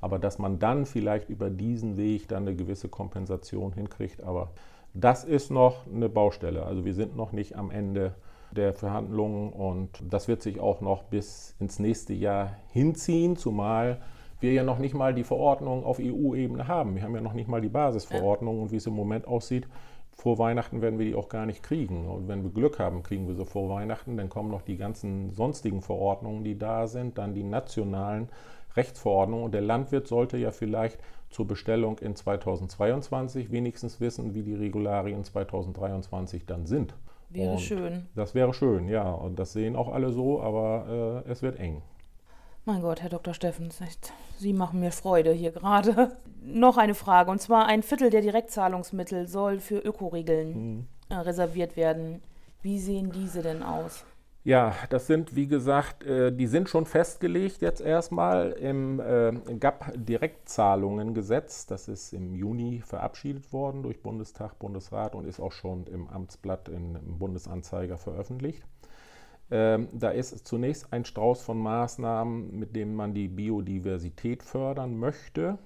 Aber dass man dann vielleicht über diesen Weg dann eine gewisse Kompensation hinkriegt, aber das ist noch eine Baustelle. Also wir sind noch nicht am Ende der Verhandlungen und das wird sich auch noch bis ins nächste Jahr hinziehen, zumal wir ja noch nicht mal die Verordnung auf EU-Ebene haben. Wir haben ja noch nicht mal die Basisverordnung und wie es im Moment aussieht, vor Weihnachten werden wir die auch gar nicht kriegen. Und wenn wir Glück haben, kriegen wir sie vor Weihnachten. Dann kommen noch die ganzen sonstigen Verordnungen, die da sind, dann die nationalen Rechtsverordnungen. Und der Landwirt sollte ja vielleicht zur Bestellung in 2022 wenigstens wissen, wie die Regularien 2023 dann sind. Wäre und schön. Das wäre schön, ja. Und das sehen auch alle so, aber äh, es wird eng. Mein Gott, Herr Dr. Steffens, Sie machen mir Freude hier gerade. *laughs* Noch eine Frage, und zwar ein Viertel der Direktzahlungsmittel soll für Ökoregeln hm. äh, reserviert werden. Wie sehen diese denn aus? Ja, das sind, wie gesagt, äh, die sind schon festgelegt jetzt erstmal im äh, GAP-Direktzahlungengesetz. Das ist im Juni verabschiedet worden durch Bundestag, Bundesrat und ist auch schon im Amtsblatt im Bundesanzeiger veröffentlicht. Ähm, da ist zunächst ein Strauß von Maßnahmen, mit denen man die Biodiversität fördern möchte.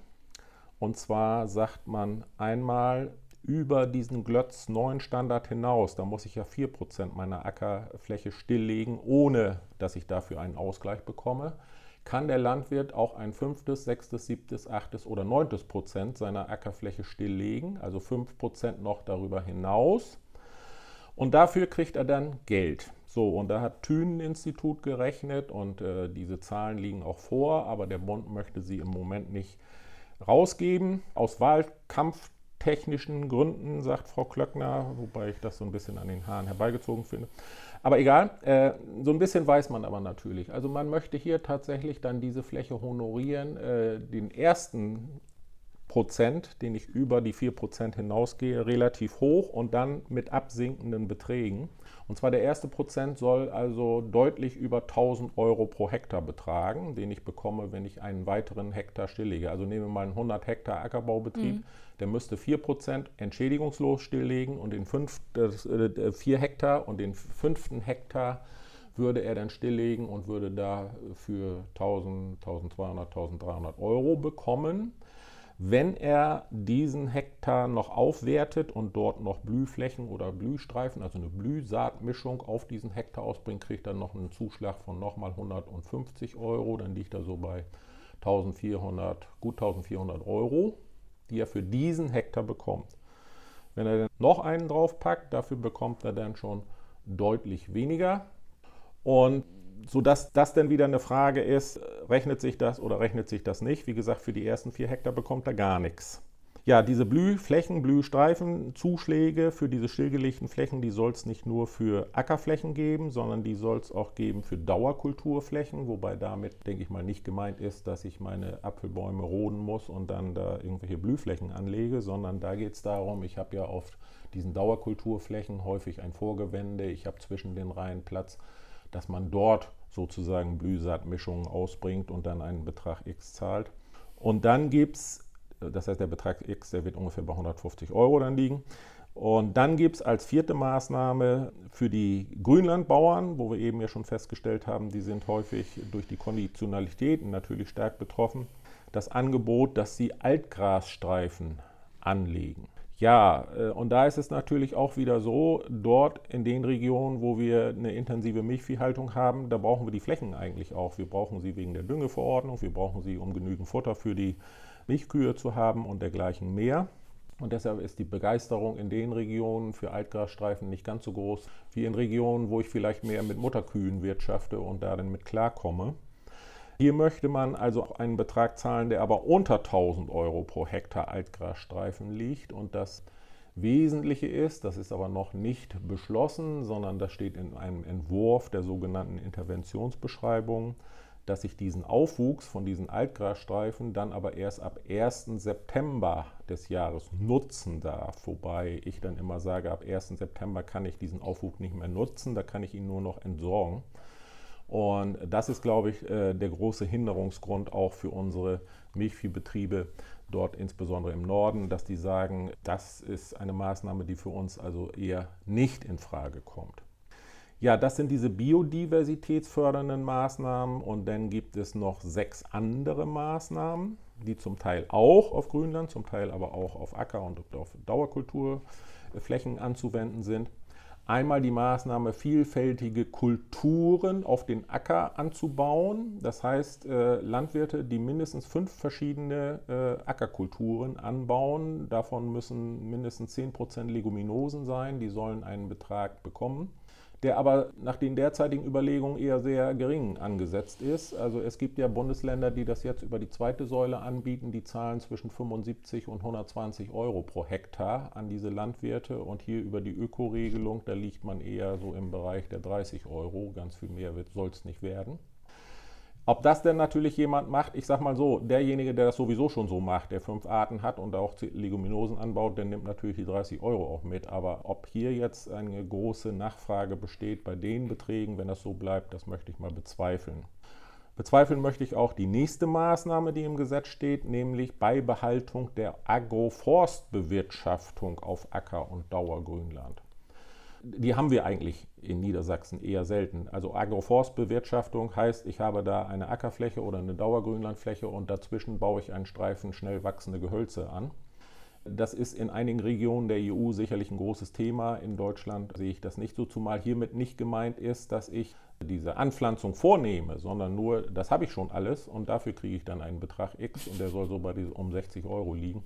Und zwar sagt man einmal über diesen Glötz 9 Standard hinaus, da muss ich ja 4% meiner Ackerfläche stilllegen, ohne dass ich dafür einen Ausgleich bekomme, kann der Landwirt auch ein fünftes, sechstes, siebtes, achtes oder neuntes Prozent seiner Ackerfläche stilllegen, also 5% noch darüber hinaus. Und dafür kriegt er dann Geld. So, und da hat Thünen-Institut gerechnet und äh, diese Zahlen liegen auch vor, aber der Bund möchte sie im Moment nicht rausgeben. Aus Wahlkampf technischen Gründen, sagt Frau Klöckner, wobei ich das so ein bisschen an den Haaren herbeigezogen finde. Aber egal, äh, so ein bisschen weiß man aber natürlich. Also man möchte hier tatsächlich dann diese Fläche honorieren, äh, den ersten Prozent, den ich über die 4% hinausgehe, relativ hoch und dann mit absinkenden Beträgen. Und zwar der erste Prozent soll also deutlich über 1000 Euro pro Hektar betragen, den ich bekomme, wenn ich einen weiteren Hektar stilllege. Also nehmen wir mal einen 100 Hektar Ackerbaubetrieb, mhm. der müsste 4% entschädigungslos stilllegen und den 5, äh, 4 Hektar und den fünften Hektar würde er dann stilllegen und würde da für 1000, 1200, 1300 Euro bekommen. Wenn er diesen Hektar noch aufwertet und dort noch Blühflächen oder Blühstreifen, also eine Blühsaatmischung auf diesen Hektar ausbringt, kriegt er noch einen Zuschlag von nochmal 150 Euro. Dann liegt er so bei 1400, gut 1400 Euro, die er für diesen Hektar bekommt. Wenn er dann noch einen draufpackt, dafür bekommt er dann schon deutlich weniger. Und sodass das dann wieder eine Frage ist, rechnet sich das oder rechnet sich das nicht? Wie gesagt, für die ersten vier Hektar bekommt er gar nichts. Ja, diese Blühflächen, Blühstreifen, Zuschläge für diese stillgelegten Flächen, die soll es nicht nur für Ackerflächen geben, sondern die soll es auch geben für Dauerkulturflächen, wobei damit, denke ich mal, nicht gemeint ist, dass ich meine Apfelbäume roden muss und dann da irgendwelche Blühflächen anlege, sondern da geht es darum, ich habe ja auf diesen Dauerkulturflächen häufig ein Vorgewende, ich habe zwischen den Reihen Platz, dass man dort sozusagen Blühsaatmischungen ausbringt und dann einen Betrag X zahlt. Und dann gibt es, das heißt der Betrag X, der wird ungefähr bei 150 Euro dann liegen. Und dann gibt es als vierte Maßnahme für die Grünlandbauern, wo wir eben ja schon festgestellt haben, die sind häufig durch die Konditionalität natürlich stark betroffen, das Angebot, dass sie Altgrasstreifen anlegen. Ja, äh, und da ist es natürlich auch wieder so, dort in den Regionen, wo wir eine intensive Milchviehhaltung haben, da brauchen wir die Flächen eigentlich auch. Wir brauchen sie wegen der Düngeverordnung, wir brauchen sie, um genügend Futter für die Milchkühe zu haben und dergleichen mehr. Und deshalb ist die Begeisterung in den Regionen für Altgrasstreifen nicht ganz so groß wie in Regionen, wo ich vielleicht mehr mit Mutterkühen wirtschafte und da dann mit klarkomme. Hier möchte man also einen Betrag zahlen, der aber unter 1000 Euro pro Hektar Altgrasstreifen liegt. Und das Wesentliche ist, das ist aber noch nicht beschlossen, sondern das steht in einem Entwurf der sogenannten Interventionsbeschreibung, dass ich diesen Aufwuchs von diesen Altgrasstreifen dann aber erst ab 1. September des Jahres nutzen darf. Wobei ich dann immer sage, ab 1. September kann ich diesen Aufwuchs nicht mehr nutzen, da kann ich ihn nur noch entsorgen. Und das ist, glaube ich, äh, der große Hinderungsgrund auch für unsere Milchviehbetriebe dort insbesondere im Norden, dass die sagen, das ist eine Maßnahme, die für uns also eher nicht in Frage kommt. Ja, das sind diese biodiversitätsfördernden Maßnahmen und dann gibt es noch sechs andere Maßnahmen, die zum Teil auch auf Grünland, zum Teil aber auch auf Acker- und auf Dauerkulturflächen anzuwenden sind. Einmal die Maßnahme, vielfältige Kulturen auf den Acker anzubauen. Das heißt, äh, Landwirte, die mindestens fünf verschiedene äh, Ackerkulturen anbauen, davon müssen mindestens 10% Leguminosen sein, die sollen einen Betrag bekommen der aber nach den derzeitigen Überlegungen eher sehr gering angesetzt ist. Also es gibt ja Bundesländer, die das jetzt über die zweite Säule anbieten, die zahlen zwischen 75 und 120 Euro pro Hektar an diese Landwirte und hier über die Ökoregelung, da liegt man eher so im Bereich der 30 Euro, ganz viel mehr soll es nicht werden. Ob das denn natürlich jemand macht, ich sag mal so, derjenige, der das sowieso schon so macht, der fünf Arten hat und auch Leguminosen anbaut, der nimmt natürlich die 30 Euro auch mit. Aber ob hier jetzt eine große Nachfrage besteht bei den Beträgen, wenn das so bleibt, das möchte ich mal bezweifeln. Bezweifeln möchte ich auch die nächste Maßnahme, die im Gesetz steht, nämlich Beibehaltung der Agroforstbewirtschaftung auf Acker- und Dauergrünland die haben wir eigentlich in Niedersachsen eher selten. Also Agroforstbewirtschaftung heißt, ich habe da eine Ackerfläche oder eine Dauergrünlandfläche und dazwischen baue ich einen Streifen schnell wachsende Gehölze an. Das ist in einigen Regionen der EU sicherlich ein großes Thema. In Deutschland sehe ich das nicht so, zumal hiermit nicht gemeint ist, dass ich diese Anpflanzung vornehme, sondern nur, das habe ich schon alles und dafür kriege ich dann einen Betrag X und der soll so bei um 60 Euro liegen.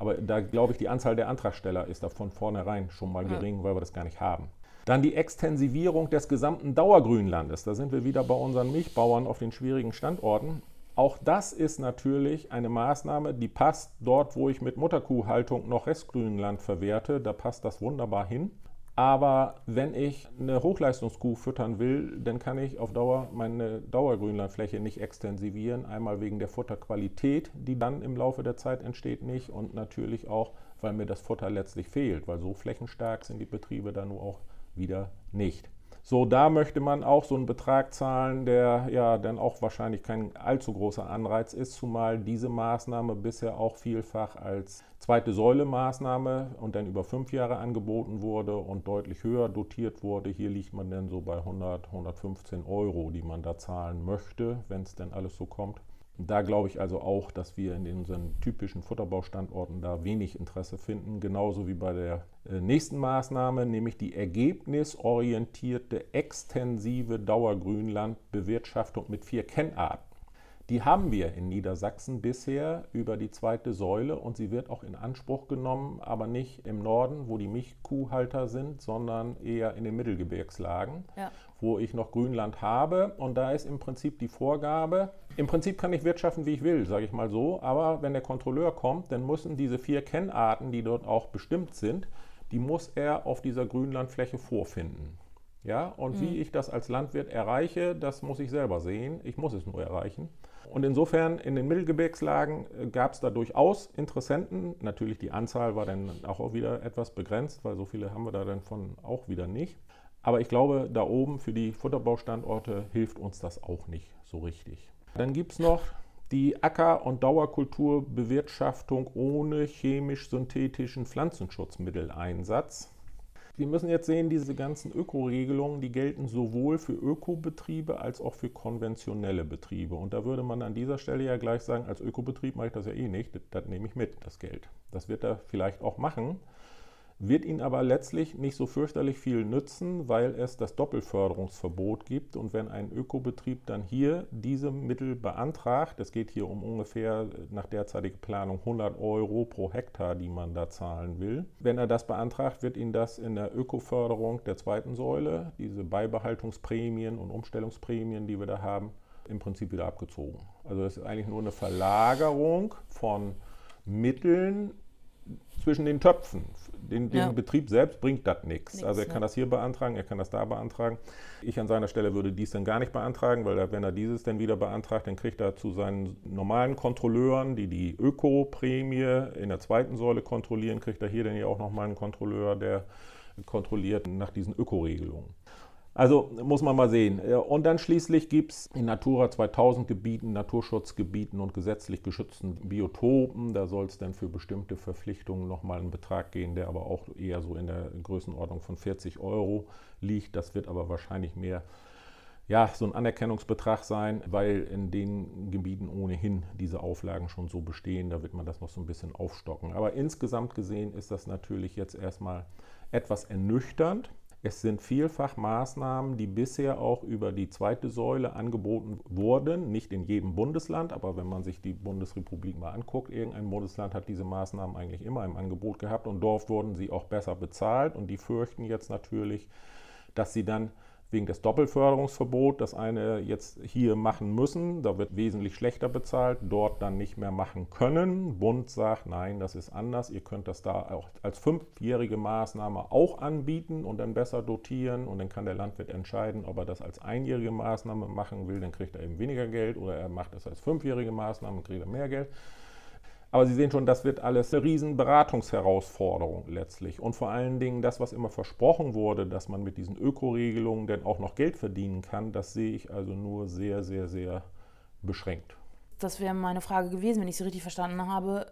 Aber da glaube ich, die Anzahl der Antragsteller ist da von vornherein schon mal gering, weil wir das gar nicht haben. Dann die Extensivierung des gesamten Dauergrünlandes. Da sind wir wieder bei unseren Milchbauern auf den schwierigen Standorten. Auch das ist natürlich eine Maßnahme, die passt dort, wo ich mit Mutterkuhhaltung noch Restgrünland verwerte. Da passt das wunderbar hin. Aber wenn ich eine Hochleistungskuh füttern will, dann kann ich auf Dauer meine Dauergrünlandfläche nicht extensivieren. Einmal wegen der Futterqualität, die dann im Laufe der Zeit entsteht, nicht. Und natürlich auch, weil mir das Futter letztlich fehlt, weil so flächenstark sind die Betriebe dann nur auch wieder nicht. So, da möchte man auch so einen Betrag zahlen, der ja dann auch wahrscheinlich kein allzu großer Anreiz ist, zumal diese Maßnahme bisher auch vielfach als zweite Säule Maßnahme und dann über fünf Jahre angeboten wurde und deutlich höher dotiert wurde. Hier liegt man dann so bei 100, 115 Euro, die man da zahlen möchte, wenn es denn alles so kommt. Da glaube ich also auch, dass wir in unseren typischen Futterbaustandorten da wenig Interesse finden, genauso wie bei der äh, nächsten Maßnahme, nämlich die ergebnisorientierte extensive Dauergrünlandbewirtschaftung mit vier Kennarten. Die haben wir in Niedersachsen bisher über die zweite Säule und sie wird auch in Anspruch genommen, aber nicht im Norden, wo die Milchkuhhalter sind, sondern eher in den Mittelgebirgslagen, ja. Wo ich noch Grünland habe. Und da ist im Prinzip die Vorgabe, im Prinzip kann ich wirtschaften, wie ich will, sage ich mal so, aber wenn der Kontrolleur kommt, dann müssen diese vier Kennarten, die dort auch bestimmt sind, die muss er auf dieser Grünlandfläche vorfinden. Ja, und mhm. wie ich das als Landwirt erreiche, das muss ich selber sehen. Ich muss es nur erreichen. Und insofern in den Mittelgebirgslagen äh, gab es da durchaus Interessenten. Natürlich die Anzahl war dann auch wieder etwas begrenzt, weil so viele haben wir da dann von auch wieder nicht. Aber ich glaube, da oben für die Futterbaustandorte hilft uns das auch nicht so richtig. Dann gibt es noch die Acker- und Dauerkulturbewirtschaftung ohne chemisch-synthetischen Pflanzenschutzmitteleinsatz. Wir müssen jetzt sehen, diese ganzen Ökoregelungen, die gelten sowohl für Ökobetriebe als auch für konventionelle Betriebe. Und da würde man an dieser Stelle ja gleich sagen, als Ökobetrieb mache ich das ja eh nicht, das, das nehme ich mit, das Geld. Das wird er vielleicht auch machen wird ihn aber letztlich nicht so fürchterlich viel nützen, weil es das Doppelförderungsverbot gibt. Und wenn ein Ökobetrieb dann hier diese Mittel beantragt, es geht hier um ungefähr nach derzeitiger Planung 100 Euro pro Hektar, die man da zahlen will. Wenn er das beantragt, wird ihn das in der Ökoförderung der zweiten Säule, diese Beibehaltungsprämien und Umstellungsprämien, die wir da haben, im Prinzip wieder abgezogen. Also das ist eigentlich nur eine Verlagerung von Mitteln zwischen den Töpfen. Den, den ja. Betrieb selbst bringt das nichts. Also er kann ne? das hier beantragen, er kann das da beantragen. Ich an seiner Stelle würde dies dann gar nicht beantragen, weil er, wenn er dieses dann wieder beantragt, dann kriegt er zu seinen normalen Kontrolleuren, die die Ökoprämie in der zweiten Säule kontrollieren, kriegt er hier dann ja auch nochmal einen Kontrolleur, der kontrolliert nach diesen Ökoregelungen. Also muss man mal sehen. Und dann schließlich gibt es in Natura 2000 Gebieten, Naturschutzgebieten und gesetzlich geschützten Biotopen, da soll es dann für bestimmte Verpflichtungen nochmal einen Betrag gehen, der aber auch eher so in der Größenordnung von 40 Euro liegt. Das wird aber wahrscheinlich mehr ja, so ein Anerkennungsbetrag sein, weil in den Gebieten ohnehin diese Auflagen schon so bestehen. Da wird man das noch so ein bisschen aufstocken. Aber insgesamt gesehen ist das natürlich jetzt erstmal etwas ernüchternd. Es sind vielfach Maßnahmen, die bisher auch über die zweite Säule angeboten wurden, nicht in jedem Bundesland, aber wenn man sich die Bundesrepublik mal anguckt, irgendein Bundesland hat diese Maßnahmen eigentlich immer im Angebot gehabt und dort wurden sie auch besser bezahlt. Und die fürchten jetzt natürlich, dass sie dann wegen des Doppelförderungsverbots das eine jetzt hier machen müssen. Da wird wesentlich schlechter bezahlt, dort dann nicht mehr machen können. Bund sagt, nein, das ist anders. Ihr könnt das da auch als fünfjährige Maßnahme auch anbieten und dann besser dotieren. Und dann kann der Landwirt entscheiden, ob er das als einjährige Maßnahme machen will. Dann kriegt er eben weniger Geld oder er macht es als fünfjährige Maßnahme kriegt er mehr Geld. Aber Sie sehen schon, das wird alles eine riesen Beratungsherausforderung letztlich. Und vor allen Dingen das, was immer versprochen wurde, dass man mit diesen Ökoregelungen denn auch noch Geld verdienen kann, das sehe ich also nur sehr, sehr, sehr beschränkt. Das wäre meine Frage gewesen, wenn ich Sie richtig verstanden habe.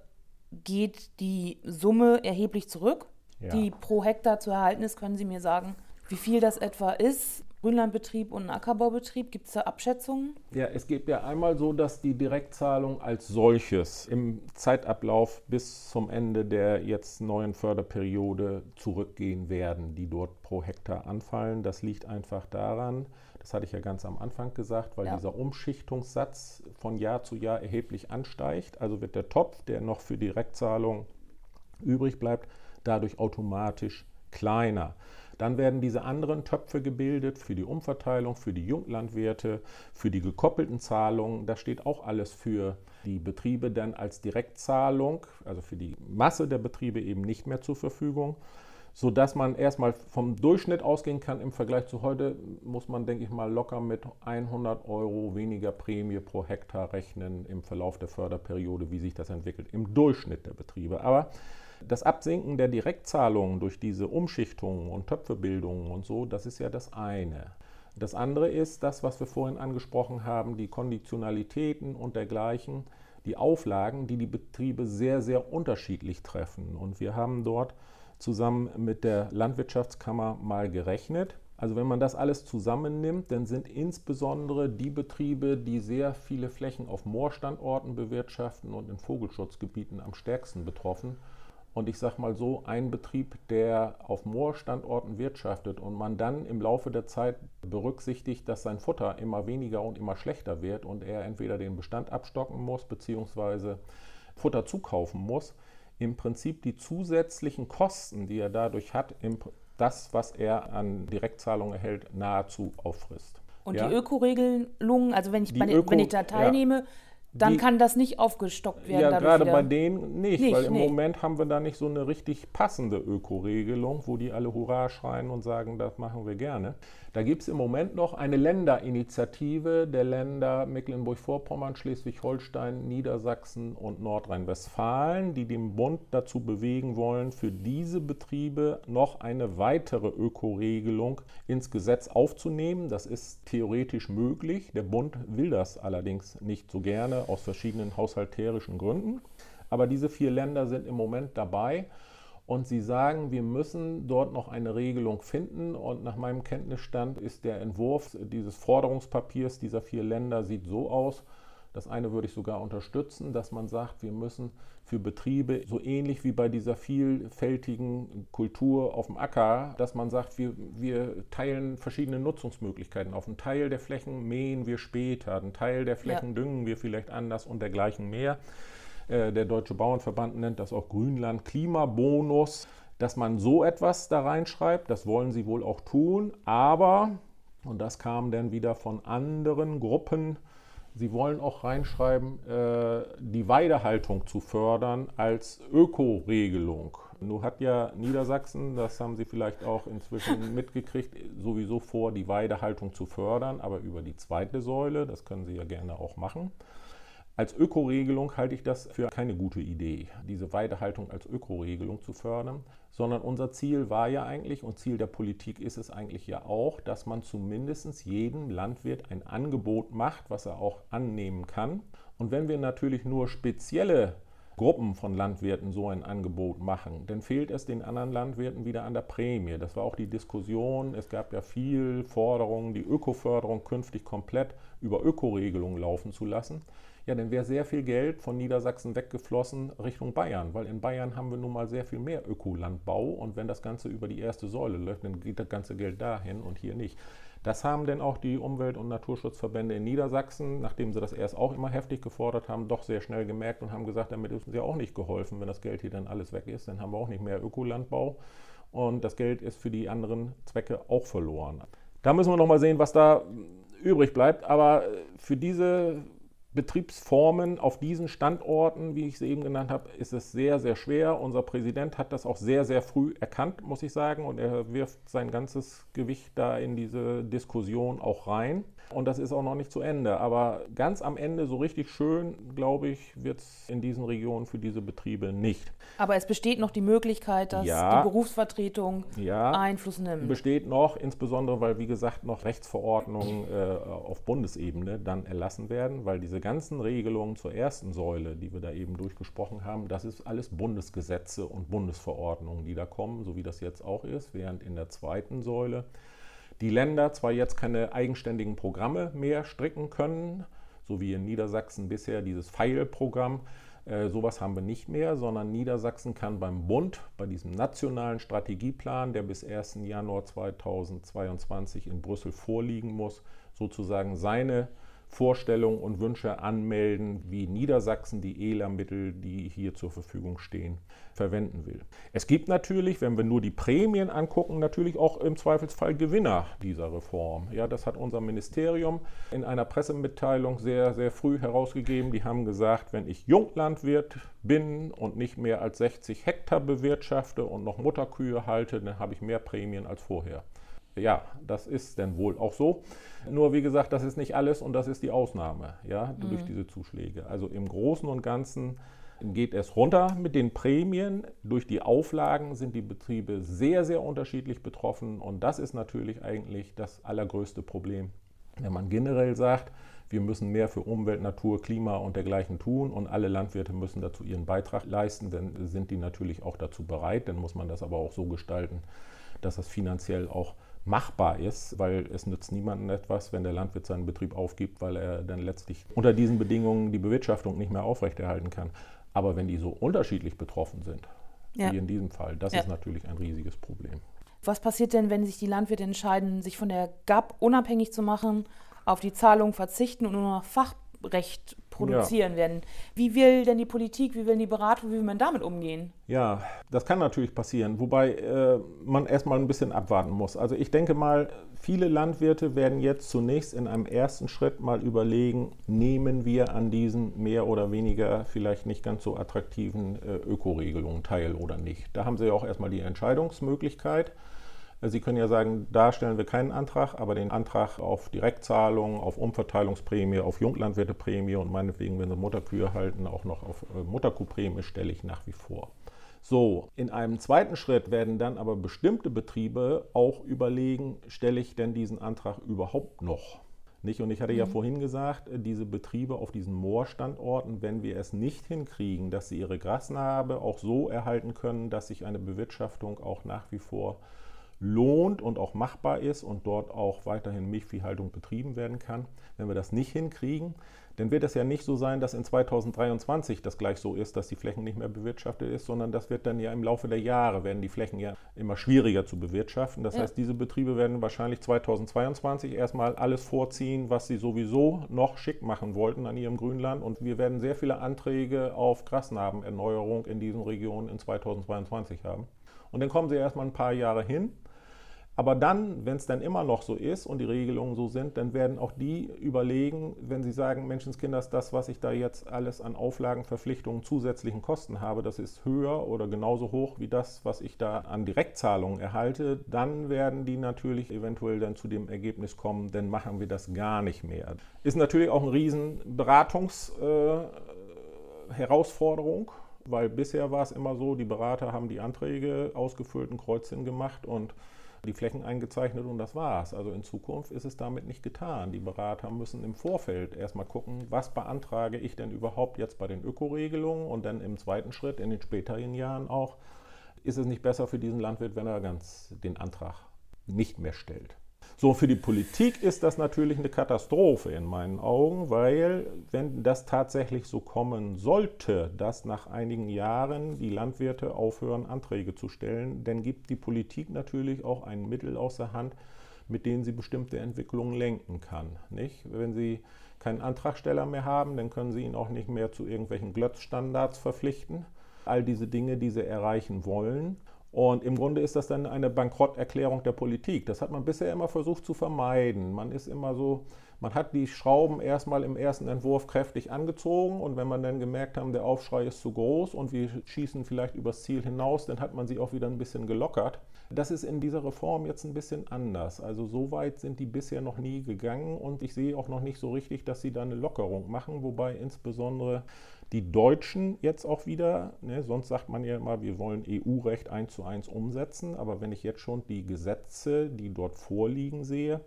Geht die Summe erheblich zurück, ja. die pro Hektar zu erhalten ist? Können Sie mir sagen, wie viel das etwa ist? Grünlandbetrieb und Ackerbaubetrieb? Gibt es da Abschätzungen? Ja, es geht ja einmal so, dass die Direktzahlung als solches im Zeitablauf bis zum Ende der jetzt neuen Förderperiode zurückgehen werden, die dort pro Hektar anfallen. Das liegt einfach daran, das hatte ich ja ganz am Anfang gesagt, weil ja. dieser Umschichtungssatz von Jahr zu Jahr erheblich ansteigt. Also wird der Topf, der noch für Direktzahlung übrig bleibt, dadurch automatisch kleiner. Dann werden diese anderen Töpfe gebildet für die Umverteilung, für die Junglandwirte, für die gekoppelten Zahlungen. Das steht auch alles für die Betriebe dann als Direktzahlung, also für die Masse der Betriebe eben nicht mehr zur Verfügung sodass man erstmal vom Durchschnitt ausgehen kann. Im Vergleich zu heute muss man, denke ich mal, locker mit 100 Euro weniger Prämie pro Hektar rechnen im Verlauf der Förderperiode, wie sich das entwickelt, im Durchschnitt der Betriebe. Aber das Absinken der Direktzahlungen durch diese Umschichtungen und Töpfebildungen und so, das ist ja das eine. Das andere ist das, was wir vorhin angesprochen haben, die Konditionalitäten und dergleichen, die Auflagen, die die Betriebe sehr, sehr unterschiedlich treffen. Und wir haben dort zusammen mit der Landwirtschaftskammer mal gerechnet. Also wenn man das alles zusammennimmt, dann sind insbesondere die Betriebe, die sehr viele Flächen auf Moorstandorten bewirtschaften und in Vogelschutzgebieten am stärksten betroffen. Und ich sage mal so, ein Betrieb, der auf Moorstandorten wirtschaftet und man dann im Laufe der Zeit berücksichtigt, dass sein Futter immer weniger und immer schlechter wird und er entweder den Bestand abstocken muss bzw. Futter zukaufen muss, im Prinzip die zusätzlichen Kosten, die er dadurch hat, das, was er an Direktzahlungen erhält, nahezu auffrisst. Und ja? die Ökoregelungen, also wenn ich, bei, Öko, wenn ich da teilnehme, ja dann die, kann das nicht aufgestockt werden. Ja, gerade bei denen nicht, nicht weil im nee. Moment haben wir da nicht so eine richtig passende Ökoregelung, wo die alle Hurra schreien und sagen, das machen wir gerne. Da gibt es im Moment noch eine Länderinitiative der Länder Mecklenburg-Vorpommern, Schleswig-Holstein, Niedersachsen und Nordrhein-Westfalen, die den Bund dazu bewegen wollen, für diese Betriebe noch eine weitere Ökoregelung ins Gesetz aufzunehmen. Das ist theoretisch möglich. Der Bund will das allerdings nicht so gerne aus verschiedenen haushalterischen Gründen. Aber diese vier Länder sind im Moment dabei. Und sie sagen, wir müssen dort noch eine Regelung finden. Und nach meinem Kenntnisstand ist der Entwurf dieses Forderungspapiers dieser vier Länder sieht so aus. Das eine würde ich sogar unterstützen, dass man sagt, wir müssen für Betriebe so ähnlich wie bei dieser vielfältigen Kultur auf dem Acker, dass man sagt, wir, wir teilen verschiedene Nutzungsmöglichkeiten auf. Einen Teil der Flächen mähen wir später, einen Teil der Flächen ja. düngen wir vielleicht anders und dergleichen mehr. Äh, der Deutsche Bauernverband nennt das auch Grünland Klimabonus, dass man so etwas da reinschreibt. Das wollen sie wohl auch tun. Aber, und das kam dann wieder von anderen Gruppen, Sie wollen auch reinschreiben, äh, die Weidehaltung zu fördern als Ökoregelung. Nun hat ja Niedersachsen, das haben Sie vielleicht auch inzwischen *laughs* mitgekriegt, sowieso vor, die Weidehaltung zu fördern, aber über die zweite Säule, das können Sie ja gerne auch machen. Als Ökoregelung halte ich das für keine gute Idee, diese Weidehaltung als Ökoregelung zu fördern, sondern unser Ziel war ja eigentlich und Ziel der Politik ist es eigentlich ja auch, dass man zumindest jedem Landwirt ein Angebot macht, was er auch annehmen kann. Und wenn wir natürlich nur spezielle Gruppen von Landwirten so ein Angebot machen, dann fehlt es den anderen Landwirten wieder an der Prämie. Das war auch die Diskussion. Es gab ja viel Forderungen, die Ökoförderung künftig komplett über Ökoregelungen laufen zu lassen ja, dann wäre sehr viel Geld von Niedersachsen weggeflossen Richtung Bayern, weil in Bayern haben wir nun mal sehr viel mehr Ökolandbau und wenn das Ganze über die erste Säule läuft, dann geht das ganze Geld dahin und hier nicht. Das haben denn auch die Umwelt- und Naturschutzverbände in Niedersachsen, nachdem sie das erst auch immer heftig gefordert haben, doch sehr schnell gemerkt und haben gesagt, damit ist uns ja auch nicht geholfen, wenn das Geld hier dann alles weg ist, dann haben wir auch nicht mehr Ökolandbau und das Geld ist für die anderen Zwecke auch verloren. Da müssen wir noch mal sehen, was da übrig bleibt, aber für diese Betriebsformen auf diesen Standorten, wie ich sie eben genannt habe, ist es sehr, sehr schwer. Unser Präsident hat das auch sehr, sehr früh erkannt, muss ich sagen, und er wirft sein ganzes Gewicht da in diese Diskussion auch rein. Und das ist auch noch nicht zu Ende. Aber ganz am Ende, so richtig schön, glaube ich, wird es in diesen Regionen für diese Betriebe nicht. Aber es besteht noch die Möglichkeit, dass ja, die Berufsvertretung ja, Einfluss nimmt. Besteht noch, insbesondere weil, wie gesagt, noch Rechtsverordnungen äh, auf Bundesebene dann erlassen werden, weil diese ganzen Regelungen zur ersten Säule, die wir da eben durchgesprochen haben, das ist alles Bundesgesetze und Bundesverordnungen, die da kommen, so wie das jetzt auch ist, während in der zweiten Säule die Länder zwar jetzt keine eigenständigen Programme mehr stricken können, so wie in Niedersachsen bisher dieses Pfeilprogramm, äh, sowas haben wir nicht mehr, sondern Niedersachsen kann beim Bund, bei diesem nationalen Strategieplan, der bis 1. Januar 2022 in Brüssel vorliegen muss, sozusagen seine Vorstellungen und Wünsche anmelden, wie Niedersachsen die ELA-Mittel, die hier zur Verfügung stehen, verwenden will. Es gibt natürlich, wenn wir nur die Prämien angucken, natürlich auch im Zweifelsfall Gewinner dieser Reform. Ja, das hat unser Ministerium in einer Pressemitteilung sehr, sehr früh herausgegeben. Die haben gesagt, wenn ich Junglandwirt bin und nicht mehr als 60 Hektar bewirtschafte und noch Mutterkühe halte, dann habe ich mehr Prämien als vorher. Ja, das ist denn wohl auch so. Nur wie gesagt, das ist nicht alles und das ist die Ausnahme, ja, mhm. durch diese Zuschläge. Also im Großen und Ganzen geht es runter mit den Prämien. Durch die Auflagen sind die Betriebe sehr, sehr unterschiedlich betroffen und das ist natürlich eigentlich das allergrößte Problem. Wenn man generell sagt, wir müssen mehr für Umwelt, Natur, Klima und dergleichen tun und alle Landwirte müssen dazu ihren Beitrag leisten, dann sind die natürlich auch dazu bereit. Dann muss man das aber auch so gestalten, dass das finanziell auch machbar ist, weil es nützt niemandem etwas, wenn der Landwirt seinen Betrieb aufgibt, weil er dann letztlich unter diesen Bedingungen die Bewirtschaftung nicht mehr aufrechterhalten kann. Aber wenn die so unterschiedlich betroffen sind, ja. wie in diesem Fall, das ja. ist natürlich ein riesiges Problem. Was passiert denn, wenn sich die Landwirte entscheiden, sich von der GAP unabhängig zu machen, auf die Zahlung verzichten und nur noch Fachrecht produzieren ja. werden. Wie will denn die Politik, wie will die Beratung, wie will man damit umgehen? Ja, das kann natürlich passieren, wobei äh, man erstmal ein bisschen abwarten muss. Also ich denke mal, viele Landwirte werden jetzt zunächst in einem ersten Schritt mal überlegen, nehmen wir an diesen mehr oder weniger vielleicht nicht ganz so attraktiven äh, Ökoregelungen teil oder nicht. Da haben sie ja auch erstmal die Entscheidungsmöglichkeit. Sie können ja sagen, da stellen wir keinen Antrag, aber den Antrag auf Direktzahlung, auf Umverteilungsprämie, auf Junglandwirteprämie und meinetwegen, wenn Sie Mutterkühe halten, auch noch auf äh, Mutterkuhprämie stelle ich nach wie vor. So, in einem zweiten Schritt werden dann aber bestimmte Betriebe auch überlegen, stelle ich denn diesen Antrag überhaupt noch? Nicht? Und ich hatte mhm. ja vorhin gesagt, äh, diese Betriebe auf diesen Moorstandorten, wenn wir es nicht hinkriegen, dass sie ihre Grasnarbe auch so erhalten können, dass sich eine Bewirtschaftung auch nach wie vor lohnt und auch machbar ist und dort auch weiterhin Milchviehhaltung betrieben werden kann. Wenn wir das nicht hinkriegen, dann wird es ja nicht so sein, dass in 2023 das gleich so ist, dass die Flächen nicht mehr bewirtschaftet ist, sondern das wird dann ja im Laufe der Jahre, werden die Flächen ja immer schwieriger zu bewirtschaften. Das ja. heißt, diese Betriebe werden wahrscheinlich 2022 erstmal alles vorziehen, was sie sowieso noch schick machen wollten an ihrem Grünland. Und wir werden sehr viele Anträge auf Grasnarbenerneuerung in diesen Regionen in 2022 haben. Und dann kommen sie erstmal ein paar Jahre hin aber dann, wenn es dann immer noch so ist und die Regelungen so sind, dann werden auch die überlegen, wenn sie sagen, Menschenskinder, das, was ich da jetzt alles an Auflagen, Verpflichtungen, zusätzlichen Kosten habe, das ist höher oder genauso hoch wie das, was ich da an Direktzahlungen erhalte, dann werden die natürlich eventuell dann zu dem Ergebnis kommen, dann machen wir das gar nicht mehr. Ist natürlich auch eine riesen Beratungsherausforderung. Äh, weil bisher war es immer so, die Berater haben die Anträge ausgefüllt, ein Kreuzchen gemacht und die Flächen eingezeichnet und das war's. Also in Zukunft ist es damit nicht getan. Die Berater müssen im Vorfeld erstmal gucken, was beantrage ich denn überhaupt jetzt bei den Ökoregelungen und dann im zweiten Schritt in den späteren Jahren auch, ist es nicht besser für diesen Landwirt, wenn er ganz den Antrag nicht mehr stellt. So, für die Politik ist das natürlich eine Katastrophe in meinen Augen, weil wenn das tatsächlich so kommen sollte, dass nach einigen Jahren die Landwirte aufhören, Anträge zu stellen, dann gibt die Politik natürlich auch ein Mittel aus der Hand, mit denen sie bestimmte Entwicklungen lenken kann. Nicht? Wenn sie keinen Antragsteller mehr haben, dann können sie ihn auch nicht mehr zu irgendwelchen Glötzstandards verpflichten. All diese Dinge, die sie erreichen wollen. Und im Grunde ist das dann eine Bankrotterklärung der Politik. Das hat man bisher immer versucht zu vermeiden. Man ist immer so, man hat die Schrauben erstmal im ersten Entwurf kräftig angezogen und wenn man dann gemerkt haben, der Aufschrei ist zu groß und wir schießen vielleicht übers Ziel hinaus, dann hat man sie auch wieder ein bisschen gelockert. Das ist in dieser Reform jetzt ein bisschen anders. Also so weit sind die bisher noch nie gegangen und ich sehe auch noch nicht so richtig, dass sie da eine Lockerung machen, wobei insbesondere die Deutschen jetzt auch wieder, ne, sonst sagt man ja immer, wir wollen EU-Recht eins zu eins umsetzen, aber wenn ich jetzt schon die Gesetze, die dort vorliegen, sehe,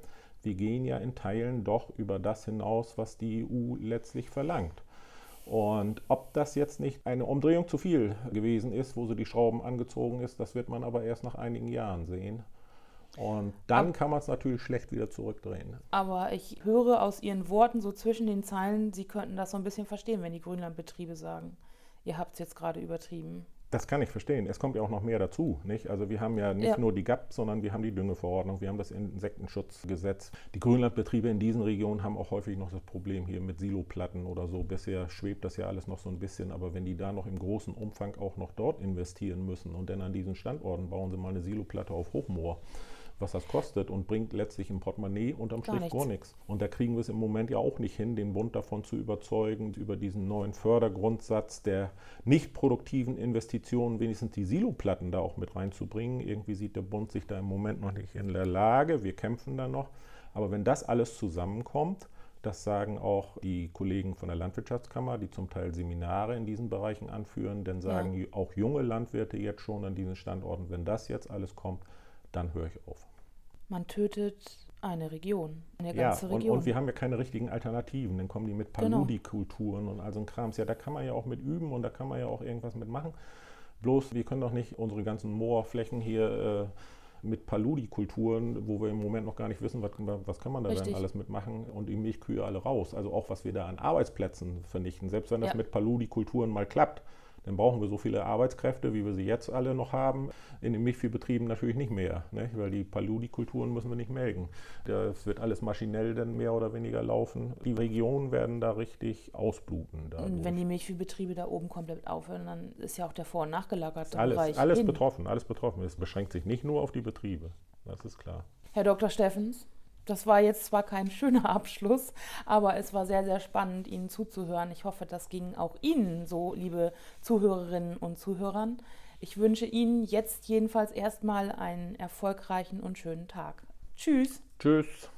wir gehen ja in Teilen doch über das hinaus, was die EU letztlich verlangt. Und ob das jetzt nicht eine Umdrehung zu viel gewesen ist, wo so die Schrauben angezogen ist, das wird man aber erst nach einigen Jahren sehen. Und dann aber, kann man es natürlich schlecht wieder zurückdrehen. Aber ich höre aus Ihren Worten so zwischen den Zeilen, Sie könnten das so ein bisschen verstehen, wenn die Grünlandbetriebe sagen, ihr habt es jetzt gerade übertrieben. Das kann ich verstehen. Es kommt ja auch noch mehr dazu. Nicht? Also wir haben ja nicht ja. nur die GAP, sondern wir haben die Düngeverordnung, wir haben das Insektenschutzgesetz. Die Grünlandbetriebe in diesen Regionen haben auch häufig noch das Problem hier mit Siloplatten oder so. Bisher schwebt das ja alles noch so ein bisschen, aber wenn die da noch im großen Umfang auch noch dort investieren müssen und dann an diesen Standorten bauen sie mal eine Siloplatte auf Hochmoor was das kostet und bringt letztlich im Portemonnaie unterm Strich gar nichts. gar nichts. Und da kriegen wir es im Moment ja auch nicht hin, den Bund davon zu überzeugen, über diesen neuen Fördergrundsatz der nicht produktiven Investitionen wenigstens die Siloplatten da auch mit reinzubringen. Irgendwie sieht der Bund sich da im Moment noch nicht in der Lage. Wir kämpfen da noch. Aber wenn das alles zusammenkommt, das sagen auch die Kollegen von der Landwirtschaftskammer, die zum Teil Seminare in diesen Bereichen anführen. Denn sagen ja. auch junge Landwirte jetzt schon an diesen Standorten, wenn das jetzt alles kommt, dann höre ich auf man tötet eine Region, eine ganze ja, und, Region. Und wir haben ja keine richtigen Alternativen. Dann kommen die mit genau. Paludikulturen genau. und all so ein Krams. Ja, da kann man ja auch mit üben und da kann man ja auch irgendwas mitmachen. Bloß, wir können doch nicht unsere ganzen Moorflächen hier äh, mit Paludikulturen, wo wir im Moment noch gar nicht wissen, was, was kann man da Richtig. denn alles mitmachen und die Milchkühe alle raus. Also auch, was wir da an Arbeitsplätzen vernichten. Selbst wenn das ja. mit Paludikulturen mal klappt, dann brauchen wir so viele Arbeitskräfte, wie wir sie jetzt alle noch haben, in den Milchviehbetrieben natürlich nicht mehr, ne? weil die Paludikulturen müssen wir nicht melken. Das wird alles maschinell dann mehr oder weniger laufen. Die Regionen werden da richtig ausbluten. Dadurch. Wenn die Milchviehbetriebe da oben komplett aufhören, dann ist ja auch der vor- und nachgelagerte alles, Bereich Alles hin. betroffen, alles betroffen. Es beschränkt sich nicht nur auf die Betriebe, das ist klar. Herr Dr. Steffens, das war jetzt zwar kein *laughs* schöner Abschluss, aber es war sehr, sehr spannend, Ihnen zuzuhören. Ich hoffe, das ging auch Ihnen so, liebe Zuhörerinnen und Zuhörern. Ich wünsche Ihnen jetzt jedenfalls erstmal einen erfolgreichen und schönen Tag. Tschüss. Tschüss.